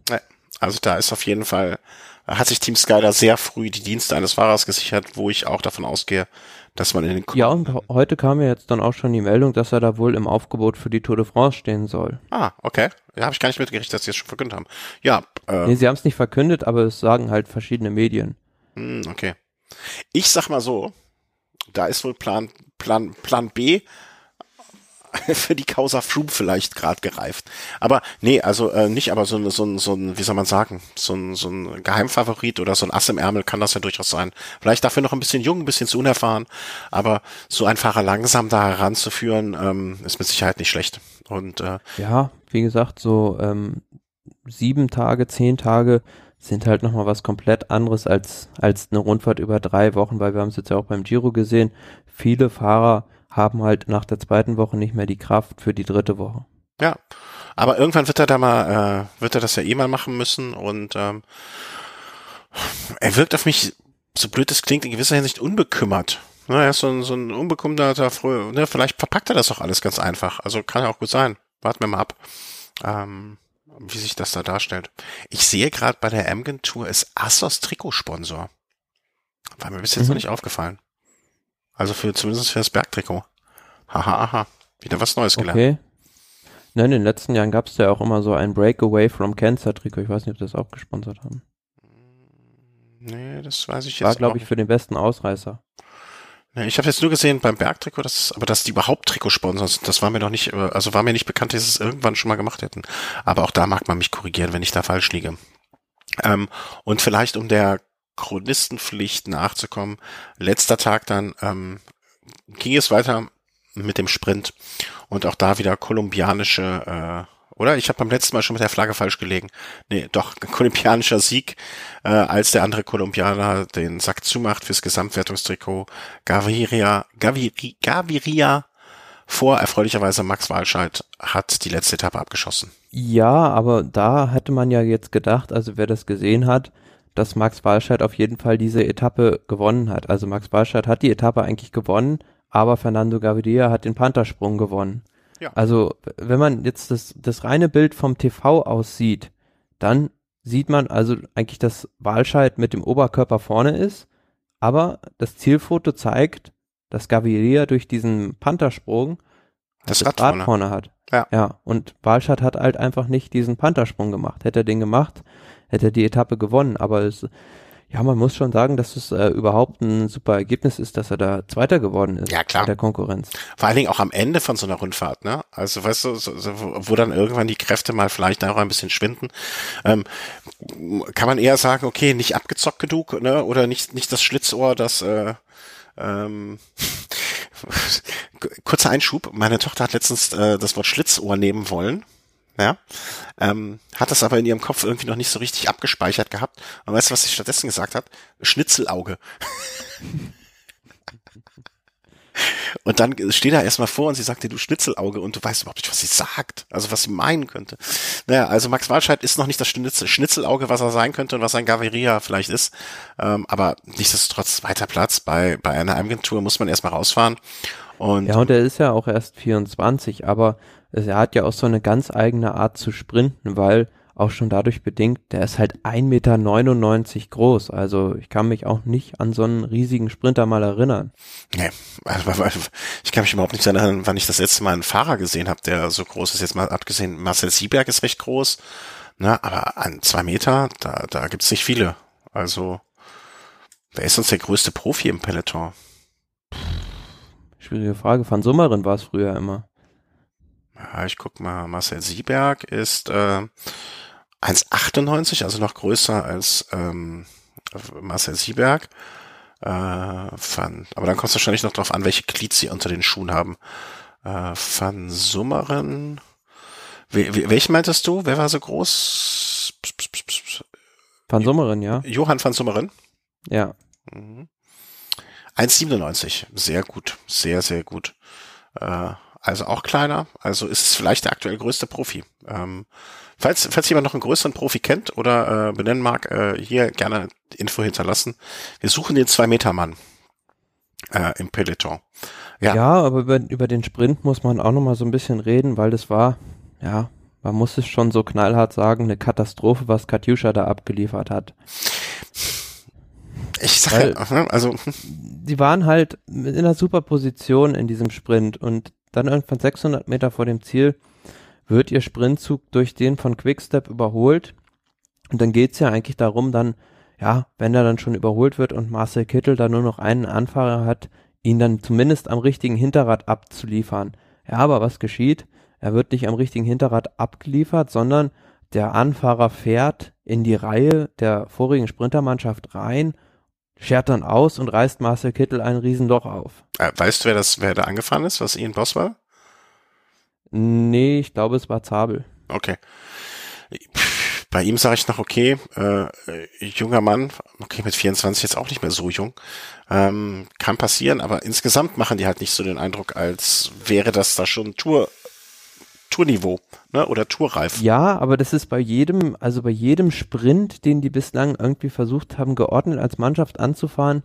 Also da ist auf jeden Fall hat sich Team Skyler sehr früh die Dienste eines Fahrers gesichert, wo ich auch davon ausgehe, dass man in den Ja, und heute kam ja jetzt dann auch schon die Meldung, dass er da wohl im Aufgebot für die Tour de France stehen soll. Ah, okay. Ja, habe ich gar nicht mitgekriegt, dass sie es schon verkündet haben. Ja. Äh, nee, sie haben es nicht verkündet, aber es sagen halt verschiedene Medien. Hm, okay. Ich sag mal so, da ist wohl Plan, Plan, Plan B *laughs* für die Causa Froome vielleicht gerade gereift. Aber nee, also äh, nicht, aber so ein, so so ein, wie soll man sagen, so ein, so ein Geheimfavorit oder so ein Ass im Ärmel kann das ja durchaus sein. Vielleicht dafür noch ein bisschen jung, ein bisschen zu unerfahren, aber so ein Fahrer langsam da heranzuführen, ähm, ist mit Sicherheit nicht schlecht. Und äh, ja, wie gesagt, so ähm, sieben Tage, zehn Tage sind halt nochmal was komplett anderes als, als eine Rundfahrt über drei Wochen, weil wir haben es jetzt ja auch beim Giro gesehen. Viele Fahrer haben halt nach der zweiten Woche nicht mehr die Kraft für die dritte Woche. Ja, aber irgendwann wird er da mal, äh, wird er das ja eh mal machen müssen und ähm, er wirkt auf mich, so blöd es klingt, in gewisser Hinsicht unbekümmert. Ne, er ist so ein, so ein unbekümmerter, ne, vielleicht verpackt er das auch alles ganz einfach. Also kann ja auch gut sein. Warten wir mal ab, ähm, wie sich das da darstellt. Ich sehe gerade bei der Amgen Tour ist Assos Trikotsponsor. War mir bis jetzt mhm. noch nicht aufgefallen. Also für zumindest für das Bergtrikot. Haha, aha. Wieder was Neues gelernt. Okay. Nein, in den letzten Jahren gab es ja auch immer so ein Breakaway from Cancer Trikot. Ich weiß nicht, ob das auch gesponsert haben. Nee, das weiß ich jetzt War, glaube ich, für den besten Ausreißer. Nee, ich habe jetzt nur gesehen beim Bergtrikot, dass, aber dass die überhaupt Trikotsponsor sind, das war mir noch nicht, also war mir nicht bekannt, dass sie es irgendwann schon mal gemacht hätten. Aber auch da mag man mich korrigieren, wenn ich da falsch liege. Ähm, und vielleicht um der Chronistenpflicht nachzukommen. Letzter Tag dann ähm, ging es weiter mit dem Sprint und auch da wieder kolumbianische äh, oder? Ich habe beim letzten Mal schon mit der Flagge falsch gelegen. Nee, doch, *laughs* kolumbianischer Sieg, äh, als der andere Kolumbianer den Sack zumacht fürs Gesamtwertungstrikot. Gaviria, Gaviria, Gaviria vor erfreulicherweise Max Walscheid hat die letzte Etappe abgeschossen. Ja, aber da hätte man ja jetzt gedacht, also wer das gesehen hat, dass Max Walscheid auf jeden Fall diese Etappe gewonnen hat. Also Max Walscheid hat die Etappe eigentlich gewonnen, aber Fernando Gaviria hat den Panthersprung gewonnen. Ja. Also wenn man jetzt das, das reine Bild vom TV aussieht, dann sieht man also eigentlich, dass Walscheid mit dem Oberkörper vorne ist, aber das Zielfoto zeigt, dass Gaviria durch diesen Panthersprung das, das Rad, vorne. vorne hat. Ja. ja. Und Walscheid hat halt einfach nicht diesen Panthersprung gemacht. Hätte er den gemacht, hätte er die Etappe gewonnen. Aber es, ja, man muss schon sagen, dass es äh, überhaupt ein super Ergebnis ist, dass er da Zweiter geworden ist. Ja, klar. Bei der Konkurrenz. Vor allen Dingen auch am Ende von so einer Rundfahrt, ne? Also, weißt du, so, so, wo dann irgendwann die Kräfte mal vielleicht auch ein bisschen schwinden, ähm, kann man eher sagen, okay, nicht abgezockt genug, ne? Oder nicht, nicht das Schlitzohr, das, äh, ähm, *laughs* kurzer Einschub. Meine Tochter hat letztens äh, das Wort Schlitzohr nehmen wollen ja, ähm, hat das aber in ihrem Kopf irgendwie noch nicht so richtig abgespeichert gehabt. Und weißt du, was sie stattdessen gesagt hat? Schnitzelauge. *laughs* und dann steht er erstmal vor und sie sagt dir, du Schnitzelauge und du weißt überhaupt nicht, was sie sagt. Also was sie meinen könnte. Naja, also Max Walscheid ist noch nicht das Schnitzel, Schnitzelauge, was er sein könnte und was ein Gaviria vielleicht ist. Ähm, aber nichtsdestotrotz zweiter Platz bei, bei einer Agentur muss man erstmal rausfahren. Und ja, und er ist ja auch erst 24, aber er hat ja auch so eine ganz eigene Art zu sprinten, weil auch schon dadurch bedingt, der ist halt 1,99 Meter groß. Also ich kann mich auch nicht an so einen riesigen Sprinter mal erinnern. Nee, also, ich kann mich überhaupt nicht erinnern, wann ich das letzte Mal einen Fahrer gesehen habe, der so groß ist. Jetzt mal abgesehen, Marcel Sieberg ist recht groß, ne, aber an zwei Meter, da, da gibt's nicht viele. Also, wer ist uns der größte Profi im Peloton? Schwierige Frage. Van Summeren war es früher immer. Ja, ich guck mal, Marcel Sieberg ist äh, 1,98, also noch größer als ähm, Marcel Sieberg. Äh, Van, aber dann kommt es wahrscheinlich noch darauf an, welche Glied sie unter den Schuhen haben. Äh, Van Summeren. We, welchen meintest du? Wer war so groß? Van Summeren, ja. Johann van Summeren? Ja. Mhm. 1,97. Sehr gut. Sehr, sehr gut. Äh, also auch kleiner. Also ist es vielleicht der aktuell größte Profi. Ähm, falls, falls jemand noch einen größeren Profi kennt oder äh, benennen mag, äh, hier gerne Info hinterlassen. Wir suchen den Zwei-Meter-Mann äh, im Peloton. Ja. ja, aber über, über den Sprint muss man auch noch mal so ein bisschen reden, weil das war, ja, man muss es schon so knallhart sagen, eine Katastrophe, was Katjuscha da abgeliefert hat. Ich sage, also. Die waren halt in einer super Position in diesem Sprint und dann irgendwann 600 Meter vor dem Ziel wird ihr Sprintzug durch den von Quickstep überholt. Und dann geht's ja eigentlich darum, dann, ja, wenn er dann schon überholt wird und Marcel Kittel da nur noch einen Anfahrer hat, ihn dann zumindest am richtigen Hinterrad abzuliefern. Ja, aber was geschieht? Er wird nicht am richtigen Hinterrad abgeliefert, sondern der Anfahrer fährt in die Reihe der vorigen Sprintermannschaft rein, schert dann aus und reißt Marcel Kittel ein Riesenloch auf. Äh, weißt du, wer das, wer da angefahren ist, was Ian Boss war? Nee, ich glaube, es war Zabel. Okay. Bei ihm sage ich noch, okay, äh, junger Mann, okay, mit 24 jetzt auch nicht mehr so jung, ähm, kann passieren, aber insgesamt machen die halt nicht so den Eindruck, als wäre das da schon Tour, Tourniveau, ne, oder Tourreif. Ja, aber das ist bei jedem, also bei jedem Sprint, den die bislang irgendwie versucht haben, geordnet als Mannschaft anzufahren,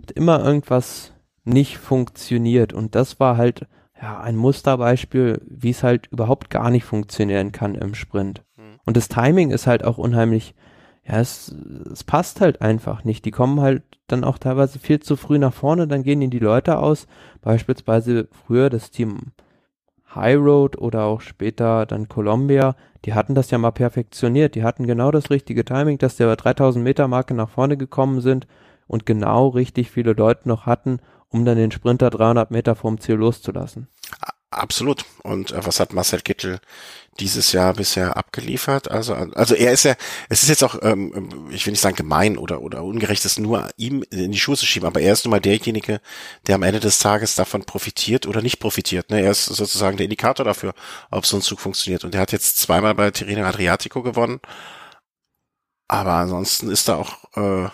hat immer irgendwas nicht funktioniert und das war halt, ja, ein Musterbeispiel, wie es halt überhaupt gar nicht funktionieren kann im Sprint. Mhm. Und das Timing ist halt auch unheimlich, ja, es, es passt halt einfach nicht. Die kommen halt dann auch teilweise viel zu früh nach vorne, dann gehen ihnen die Leute aus. Beispielsweise früher das Team High Road oder auch später dann Columbia, die hatten das ja mal perfektioniert. Die hatten genau das richtige Timing, dass bei 3000 Meter Marke nach vorne gekommen sind und genau richtig viele Leute noch hatten, um dann den Sprinter 300 Meter vorm Ziel loszulassen. Absolut. Und äh, was hat Marcel Kittel dieses Jahr bisher abgeliefert? Also, also er ist ja, es ist jetzt auch, ähm, ich will nicht sagen gemein oder oder ungerecht, es nur ihm in die Schuhe zu schieben, aber er ist nun mal derjenige, der am Ende des Tages davon profitiert oder nicht profitiert. Ne? Er ist sozusagen der Indikator dafür, ob so ein Zug funktioniert. Und er hat jetzt zweimal bei Tirreno Adriatico gewonnen. Aber ansonsten ist da auch äh,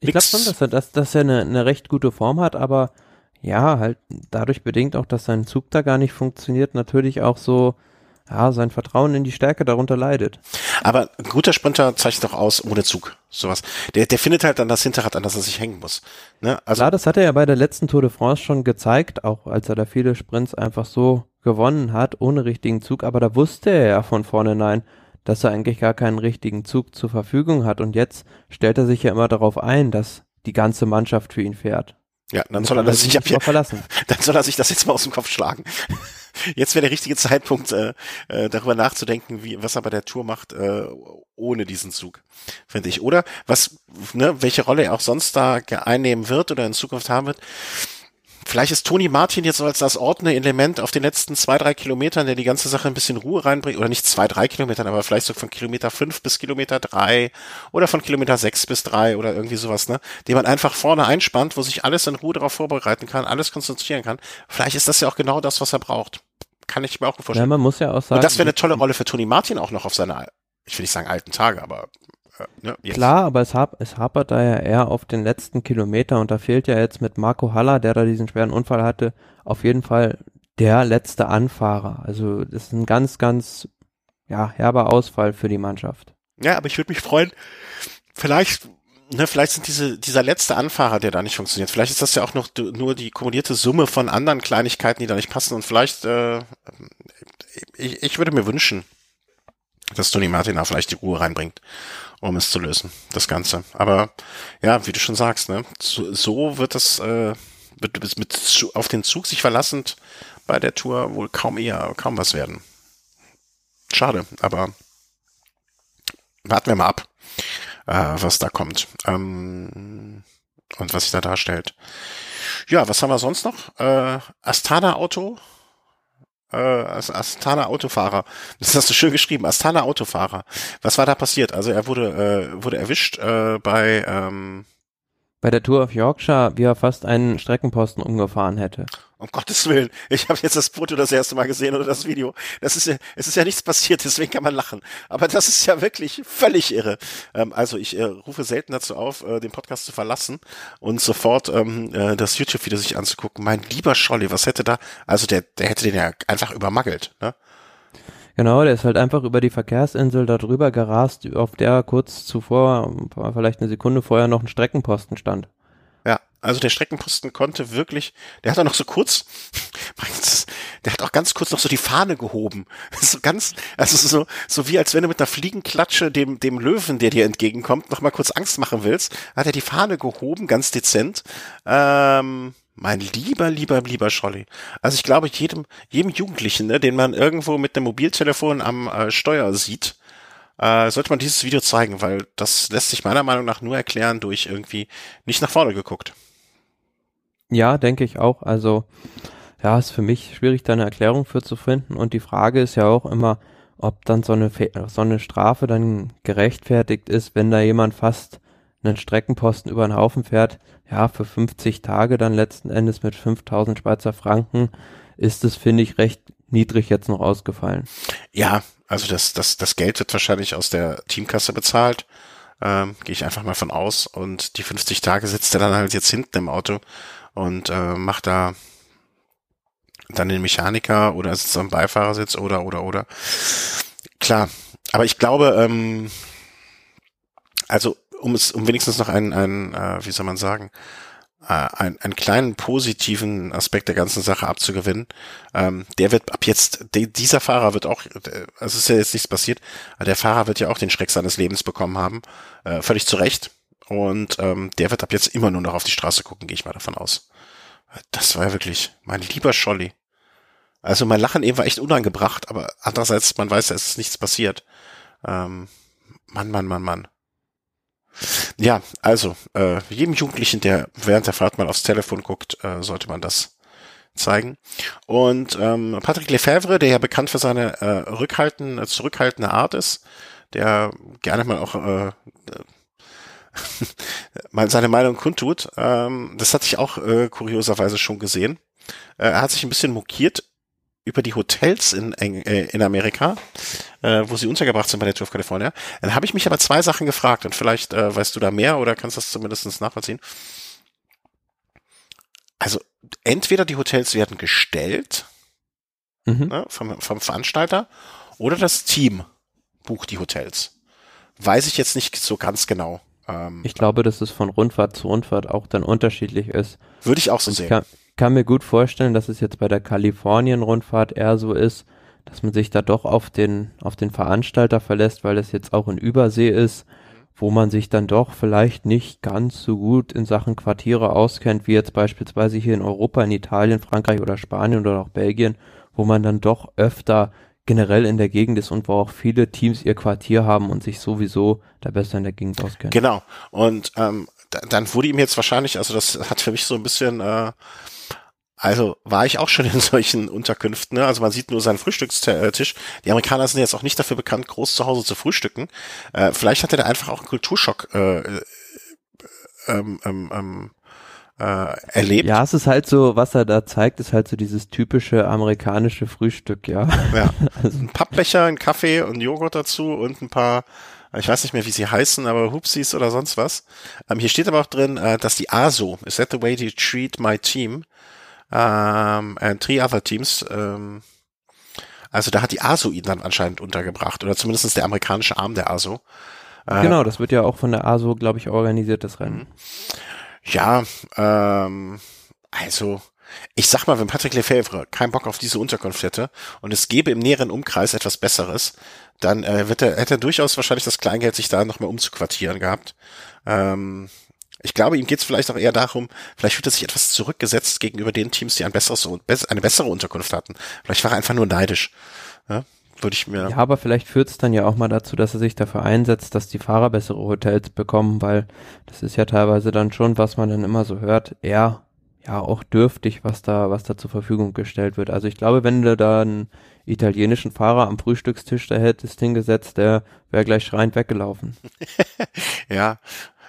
ich glaube schon, dass er, dass, dass er eine, eine recht gute Form hat, aber ja, halt dadurch bedingt auch, dass sein Zug da gar nicht funktioniert, natürlich auch so, ja, sein Vertrauen in die Stärke darunter leidet. Aber ein guter Sprinter zeichnet doch aus ohne Zug, sowas. Der, der findet halt dann das Hinterrad, an das er sich hängen muss. Ne? Also Klar, das hat er ja bei der letzten Tour de France schon gezeigt, auch als er da viele Sprints einfach so gewonnen hat, ohne richtigen Zug, aber da wusste er ja von vornherein, dass er eigentlich gar keinen richtigen Zug zur Verfügung hat. Und jetzt stellt er sich ja immer darauf ein, dass die ganze Mannschaft für ihn fährt. Ja, dann soll er das sich ab verlassen. *laughs* Dann soll er sich das jetzt mal aus dem Kopf schlagen. *laughs* Jetzt wäre der richtige Zeitpunkt, äh, äh, darüber nachzudenken, wie was er bei der Tour macht, äh, ohne diesen Zug, finde ich. Oder was, ne, welche Rolle er auch sonst da einnehmen wird oder in Zukunft haben wird. Vielleicht ist Toni Martin jetzt so als das ordnende Element auf den letzten zwei, drei Kilometern, der die ganze Sache ein bisschen Ruhe reinbringt, oder nicht zwei, drei Kilometern, aber vielleicht so von Kilometer fünf bis Kilometer drei oder von Kilometer sechs bis drei oder irgendwie sowas, ne? Den man einfach vorne einspannt, wo sich alles in Ruhe darauf vorbereiten kann, alles konzentrieren kann. Vielleicht ist das ja auch genau das, was er braucht. Kann ich mir auch vorstellen. Ja, man muss ja auch sagen. Und das wäre eine tolle Rolle für Toni Martin auch noch auf seine, ich will nicht sagen alten Tage, aber ja, Klar, aber es, hap es hapert da ja eher auf den letzten Kilometer und da fehlt ja jetzt mit Marco Haller, der da diesen schweren Unfall hatte, auf jeden Fall der letzte Anfahrer. Also das ist ein ganz, ganz ja, herber Ausfall für die Mannschaft. Ja, aber ich würde mich freuen, vielleicht, ne, vielleicht sind diese, dieser letzte Anfahrer, der da nicht funktioniert, vielleicht ist das ja auch noch nur die kumulierte Summe von anderen Kleinigkeiten, die da nicht passen und vielleicht, äh, ich, ich würde mir wünschen, dass Tony Martin da vielleicht die Ruhe reinbringt um es zu lösen, das Ganze. Aber ja, wie du schon sagst, ne, so, so wird es äh, wird mit, mit auf den Zug sich verlassend bei der Tour wohl kaum eher kaum was werden. Schade, aber warten wir mal ab, äh, was da kommt ähm, und was sich da darstellt. Ja, was haben wir sonst noch? Äh, Astana Auto äh, Astana Autofahrer. Das hast du schön geschrieben, Astana Autofahrer. Was war da passiert? Also er wurde, äh, wurde erwischt äh, bei ähm, bei der Tour of Yorkshire, wie er fast einen Streckenposten umgefahren hätte. Um Gottes Willen. Ich habe jetzt das Foto das erste Mal gesehen oder das Video. Das ist ja, es ist ja nichts passiert, deswegen kann man lachen. Aber das ist ja wirklich völlig irre. Ähm, also ich äh, rufe selten dazu auf, äh, den Podcast zu verlassen und sofort ähm, äh, das YouTube-Video sich anzugucken. Mein lieber Scholli, was hätte da, also der, der hätte den ja einfach übermagelt, ne? Genau, der ist halt einfach über die Verkehrsinsel da drüber gerast, auf der kurz zuvor, vielleicht eine Sekunde vorher noch ein Streckenposten stand. Ja, also der Streckenposten konnte wirklich, der hat auch noch so kurz, *laughs* der hat auch ganz kurz noch so die Fahne gehoben. *laughs* So ganz, also so, so wie als wenn du mit einer Fliegenklatsche dem, dem Löwen, der dir entgegenkommt, noch mal kurz Angst machen willst, hat er die Fahne gehoben, ganz dezent. Ähm, mein lieber, lieber, lieber Scholli. Also ich glaube, jedem, jedem Jugendlichen, ne, den man irgendwo mit einem Mobiltelefon am äh, Steuer sieht, äh, sollte man dieses Video zeigen, weil das lässt sich meiner Meinung nach nur erklären durch irgendwie nicht nach vorne geguckt. Ja, denke ich auch. Also ja, ist für mich schwierig, da eine Erklärung für zu finden. Und die Frage ist ja auch immer, ob dann so eine, so eine Strafe dann gerechtfertigt ist, wenn da jemand fast einen Streckenposten über den Haufen fährt, ja, für 50 Tage dann letzten Endes mit 5000 Schweizer Franken, ist es, finde ich, recht niedrig jetzt noch ausgefallen. Ja, also das, das, das Geld wird wahrscheinlich aus der Teamkasse bezahlt. Ähm, Gehe ich einfach mal von aus. Und die 50 Tage sitzt er dann halt jetzt hinten im Auto und äh, macht da dann den Mechaniker oder sitzt am Beifahrersitz oder oder oder. Klar, aber ich glaube, ähm, also um es, um wenigstens noch einen, einen äh, wie soll man sagen, äh, einen, einen kleinen positiven Aspekt der ganzen Sache abzugewinnen. Ähm, der wird ab jetzt, de, dieser Fahrer wird auch, äh, also es ist ja jetzt nichts passiert, aber der Fahrer wird ja auch den Schreck seines Lebens bekommen haben, äh, völlig zu Recht. Und ähm, der wird ab jetzt immer nur noch auf die Straße gucken, gehe ich mal davon aus. Das war ja wirklich mein lieber Scholli. Also mein Lachen eben war echt unangebracht, aber andererseits, man weiß ja, es ist nichts passiert. Ähm, Mann, Mann, Mann, Mann. Ja, also äh, jedem Jugendlichen, der während der Fahrt mal aufs Telefon guckt, äh, sollte man das zeigen. Und ähm, Patrick Lefebvre, der ja bekannt für seine äh, rückhalten, äh, zurückhaltende Art ist, der gerne mal auch äh, *laughs* seine Meinung kundtut, ähm, das hatte ich auch äh, kurioserweise schon gesehen. Äh, er hat sich ein bisschen mokiert über die Hotels in, äh, in Amerika, äh, wo sie untergebracht sind bei der Tour of California. Dann habe ich mich aber zwei Sachen gefragt und vielleicht äh, weißt du da mehr oder kannst das zumindest nachvollziehen. Also entweder die Hotels werden gestellt mhm. ne, vom, vom Veranstalter oder das Team bucht die Hotels. Weiß ich jetzt nicht so ganz genau. Ähm, ich glaube, dass es von Rundfahrt zu Rundfahrt auch dann unterschiedlich ist. Würde ich auch so sehen. Kann, mir gut vorstellen, dass es jetzt bei der Kalifornien-Rundfahrt eher so ist, dass man sich da doch auf den, auf den Veranstalter verlässt, weil es jetzt auch in Übersee ist, wo man sich dann doch vielleicht nicht ganz so gut in Sachen Quartiere auskennt, wie jetzt beispielsweise hier in Europa, in Italien, Frankreich oder Spanien oder auch Belgien, wo man dann doch öfter generell in der Gegend ist und wo auch viele Teams ihr Quartier haben und sich sowieso da besser in der Gegend auskennen. Genau. Und ähm, dann wurde ihm jetzt wahrscheinlich, also das hat für mich so ein bisschen äh, also war ich auch schon in *laughs* solchen Unterkünften. Ne? Also man sieht nur seinen Frühstückstisch. Die Amerikaner sind jetzt auch nicht dafür bekannt, groß zu Hause zu frühstücken. Äh, vielleicht hatte der einfach auch einen Kulturschock äh, äh ähm, ähm, ähm, äh, erlebt. Ja, es ist halt so, was er da zeigt, ist halt so dieses typische amerikanische Frühstück, ja. Ja. *laughs* Also ein Pappbecher, ein Kaffee und Joghurt dazu und ein paar ich weiß nicht mehr, wie sie heißen, aber Hoopsies oder sonst was. Ähm, hier steht aber auch drin, äh, dass die ASO, is that the way to treat my team? Ähm, and three other teams. Ähm, also da hat die ASO ihn dann anscheinend untergebracht oder zumindest der amerikanische Arm der ASO. Äh, genau, das wird ja auch von der ASO, glaube ich, organisiert, das Rennen. Ja, ähm, also ich sag mal, wenn Patrick Lefebvre keinen Bock auf diese Unterkunft hätte und es gäbe im näheren Umkreis etwas Besseres, dann äh, wird er, hätte er durchaus wahrscheinlich das Kleingeld, sich da noch mehr umzuquartieren gehabt. Ähm, ich glaube, ihm geht es vielleicht auch eher darum, vielleicht fühlt er sich etwas zurückgesetzt gegenüber den Teams, die ein besseres, eine bessere Unterkunft hatten. Vielleicht war er einfach nur neidisch. Ja, würde ich mir. Ja, aber vielleicht führt es dann ja auch mal dazu, dass er sich dafür einsetzt, dass die Fahrer bessere Hotels bekommen, weil das ist ja teilweise dann schon, was man dann immer so hört, eher ja auch dürftig, was da, was da zur Verfügung gestellt wird. Also ich glaube, wenn du da einen italienischen Fahrer am Frühstückstisch da hättest hingesetzt, der wäre gleich schreiend weggelaufen. *laughs* ja,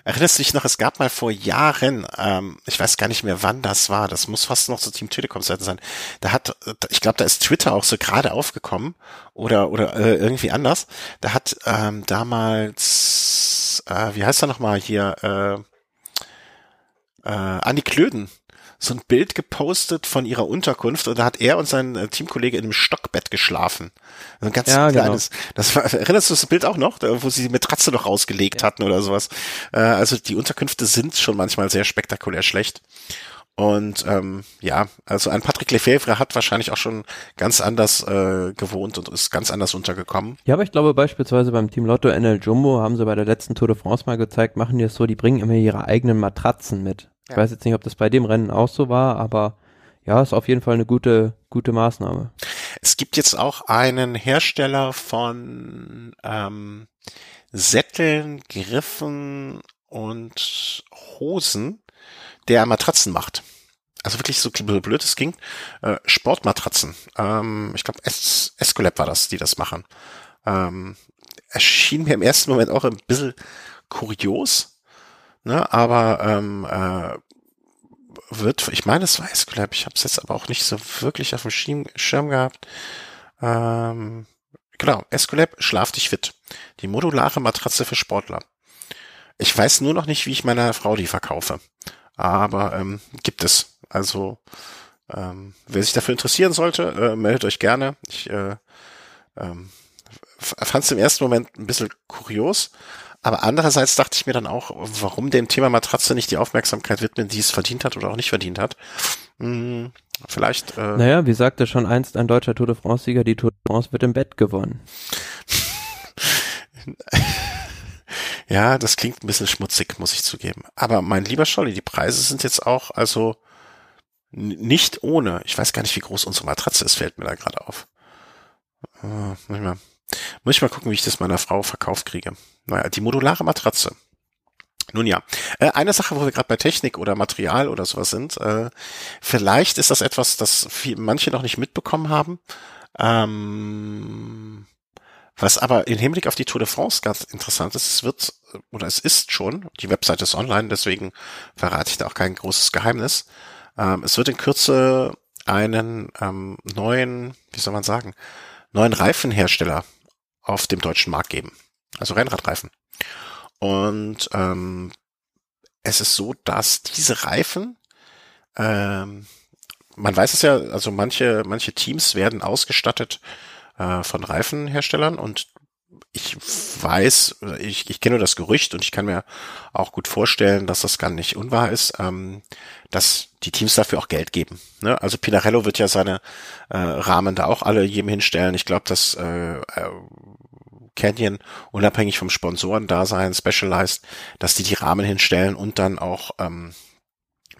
Erinnerst du dich noch, es gab mal vor Jahren, ähm, ich weiß gar nicht mehr, wann das war, das muss fast noch zu Team Telekom Seiten sein. Da hat, ich glaube, da ist Twitter auch so gerade aufgekommen oder oder äh, irgendwie anders. Da hat ähm, damals, äh, wie heißt er nochmal hier, äh, äh, Andy Klöden so ein Bild gepostet von ihrer Unterkunft und da hat er und sein äh, Teamkollege in einem Stockbett geschlafen. So ein ganz ja, genau. kleines. Genau. Das war, erinnerst du das Bild auch noch, wo sie die Matratze noch rausgelegt ja. hatten oder sowas? Äh, also die Unterkünfte sind schon manchmal sehr spektakulär schlecht. Und ähm, ja, also ein Patrick Lefebvre hat wahrscheinlich auch schon ganz anders äh, gewohnt und ist ganz anders untergekommen. Ja, aber ich glaube beispielsweise beim Team Lotto NL Jumbo haben sie bei der letzten Tour de France mal gezeigt, machen die es so, die bringen immer ihre eigenen Matratzen mit. Ich weiß jetzt nicht, ob das bei dem Rennen auch so war, aber ja, ist auf jeden Fall eine gute, gute Maßnahme. Es gibt jetzt auch einen Hersteller von ähm, Sätteln, Griffen und Hosen, der Matratzen macht. Also wirklich so blöd es ging. Äh, Sportmatratzen. Ähm, ich glaube, es Escolab war das, die das machen. Ähm, erschien mir im ersten Moment auch ein bisschen kurios, ne? aber ähm, äh, wird, ich meine, es war Escolab, ich habe es jetzt aber auch nicht so wirklich auf dem Schirm, Schirm gehabt. Ähm, genau, Escolab, schlaf dich fit. Die modulare Matratze für Sportler. Ich weiß nur noch nicht, wie ich meiner Frau die verkaufe. Aber ähm, gibt es. Also, ähm, wer sich dafür interessieren sollte, äh, meldet euch gerne. Ich äh, ähm, fand es im ersten Moment ein bisschen kurios, aber andererseits dachte ich mir dann auch, warum dem Thema Matratze nicht die Aufmerksamkeit widmen, die es verdient hat oder auch nicht verdient hat. Hm, vielleicht. Äh naja, wie sagte schon einst ein deutscher Tour de France-Sieger, die Tour de France wird im Bett gewonnen. *laughs* ja, das klingt ein bisschen schmutzig, muss ich zugeben. Aber mein lieber Scholli, die Preise sind jetzt auch, also nicht ohne. Ich weiß gar nicht, wie groß unsere Matratze ist, fällt mir da gerade auf. Uh, mal. Muss ich mal gucken, wie ich das meiner Frau verkauft kriege. Naja, die modulare Matratze. Nun ja, äh, eine Sache, wo wir gerade bei Technik oder Material oder sowas sind, äh, vielleicht ist das etwas, das manche noch nicht mitbekommen haben, ähm, was aber im Hinblick auf die Tour de France ganz interessant ist, es wird, oder es ist schon, die Webseite ist online, deswegen verrate ich da auch kein großes Geheimnis, ähm, es wird in Kürze einen ähm, neuen, wie soll man sagen, neuen Reifenhersteller auf dem deutschen Markt geben. Also Rennradreifen. Und ähm, es ist so, dass diese Reifen, ähm, man weiß es ja, also manche, manche Teams werden ausgestattet äh, von Reifenherstellern und ich weiß, ich, ich kenne nur das Gerücht und ich kann mir auch gut vorstellen, dass das gar nicht unwahr ist, ähm, dass die Teams dafür auch Geld geben. Ne? Also Pinarello wird ja seine äh, Rahmen da auch alle jedem hinstellen. Ich glaube, dass äh, äh, Canyon unabhängig vom Sponsoren-Dasein, Specialized, dass die die Rahmen hinstellen und dann auch ähm,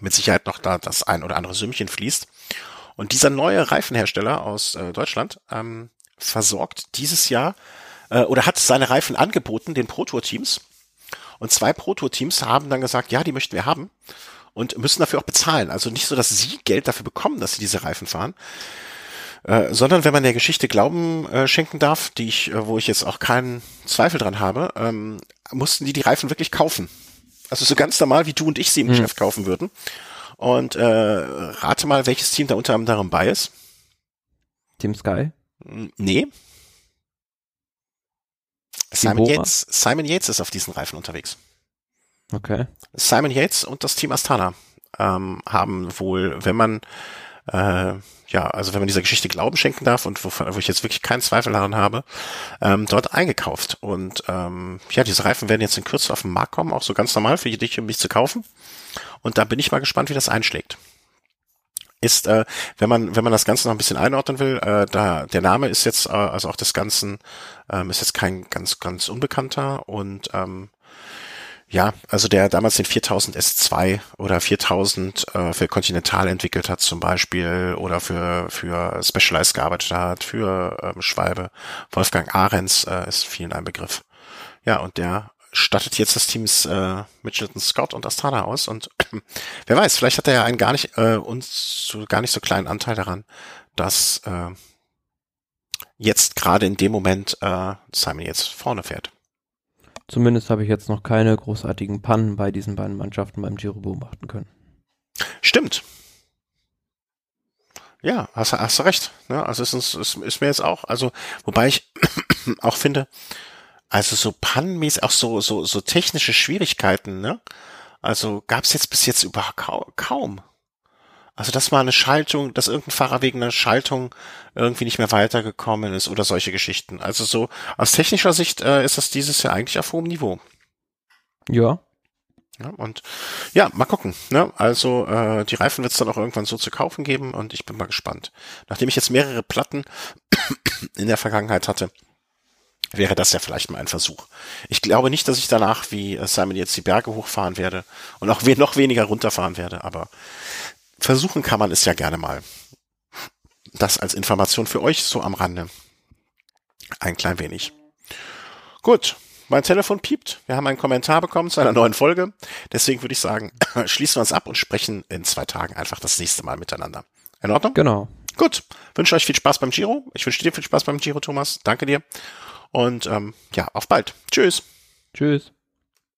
mit Sicherheit noch da das ein oder andere Sümmchen fließt. Und dieser neue Reifenhersteller aus äh, Deutschland ähm, versorgt dieses Jahr äh, oder hat seine Reifen angeboten den Pro Tour Teams. Und zwei Pro Tour Teams haben dann gesagt, ja, die möchten wir haben und müssen dafür auch bezahlen. Also nicht so, dass sie Geld dafür bekommen, dass sie diese Reifen fahren, äh, sondern wenn man der Geschichte Glauben äh, schenken darf, die ich, äh, wo ich jetzt auch keinen Zweifel dran habe, ähm, mussten die die Reifen wirklich kaufen. Also so ganz normal, wie du und ich sie im hm. Geschäft kaufen würden. Und äh, rate mal, welches Team da unter anderem bei ist. Team Sky? Nee. Simon Yates, Simon Yates ist auf diesen Reifen unterwegs. Okay. Simon Yates und das Team Astana ähm, haben wohl, wenn man äh, ja, also wenn man dieser Geschichte Glauben schenken darf und wo, wo ich jetzt wirklich keinen Zweifel daran habe, ähm, dort eingekauft. Und ähm, ja, diese Reifen werden jetzt in Kürze auf den Markt kommen, auch so ganz normal für dich und mich zu kaufen. Und da bin ich mal gespannt, wie das einschlägt. Ist, äh, wenn man, wenn man das Ganze noch ein bisschen einordnen will, äh, da der Name ist jetzt, äh, also auch des Ganzen, ähm, ist jetzt kein ganz, ganz unbekannter und ähm, ja, also der damals den 4000 S2 oder 4000 äh, für Continental entwickelt hat zum Beispiel oder für für Specialized gearbeitet hat, für ähm, Schwalbe. Wolfgang Ahrens äh, ist vielen ein Begriff. Ja, und der stattet jetzt das Teams äh, Mitchelton Scott und Astana aus und *clears throat* wer weiß, vielleicht hat er ja einen gar nicht äh, uns so, gar nicht so kleinen Anteil daran, dass äh, jetzt gerade in dem Moment äh, Simon jetzt vorne fährt. Zumindest habe ich jetzt noch keine großartigen Pannen bei diesen beiden Mannschaften beim Giro beobachten können. Stimmt. Ja, hast, hast du recht. Ne? Also es ist, ist, ist mir jetzt auch, also wobei ich *clears throat* auch finde, also so pannenmäßig, auch so, so, so technische Schwierigkeiten, ne? Also gab es jetzt bis jetzt überhaupt kaum. Also dass mal eine Schaltung, dass irgendein Fahrer wegen einer Schaltung irgendwie nicht mehr weitergekommen ist oder solche Geschichten. Also so aus technischer Sicht äh, ist das dieses Jahr eigentlich auf hohem Niveau. Ja. Ja, und ja, mal gucken. Ne? Also äh, die Reifen wird es dann auch irgendwann so zu kaufen geben und ich bin mal gespannt. Nachdem ich jetzt mehrere Platten *coughs* in der Vergangenheit hatte, wäre das ja vielleicht mal ein Versuch. Ich glaube nicht, dass ich danach wie äh, Simon jetzt die Berge hochfahren werde und auch noch weniger runterfahren werde, aber versuchen kann man es ja gerne mal. Das als Information für euch so am Rande. Ein klein wenig. Gut, mein Telefon piept. Wir haben einen Kommentar bekommen zu einer neuen Folge. Deswegen würde ich sagen, *clears throat* schließen wir uns ab und sprechen in zwei Tagen einfach das nächste Mal miteinander. In Ordnung? Genau. Gut. Wünsche euch viel Spaß beim Giro. Ich wünsche dir viel Spaß beim Giro, Thomas. Danke dir. Und ähm, ja, auf bald. Tschüss. Tschüss.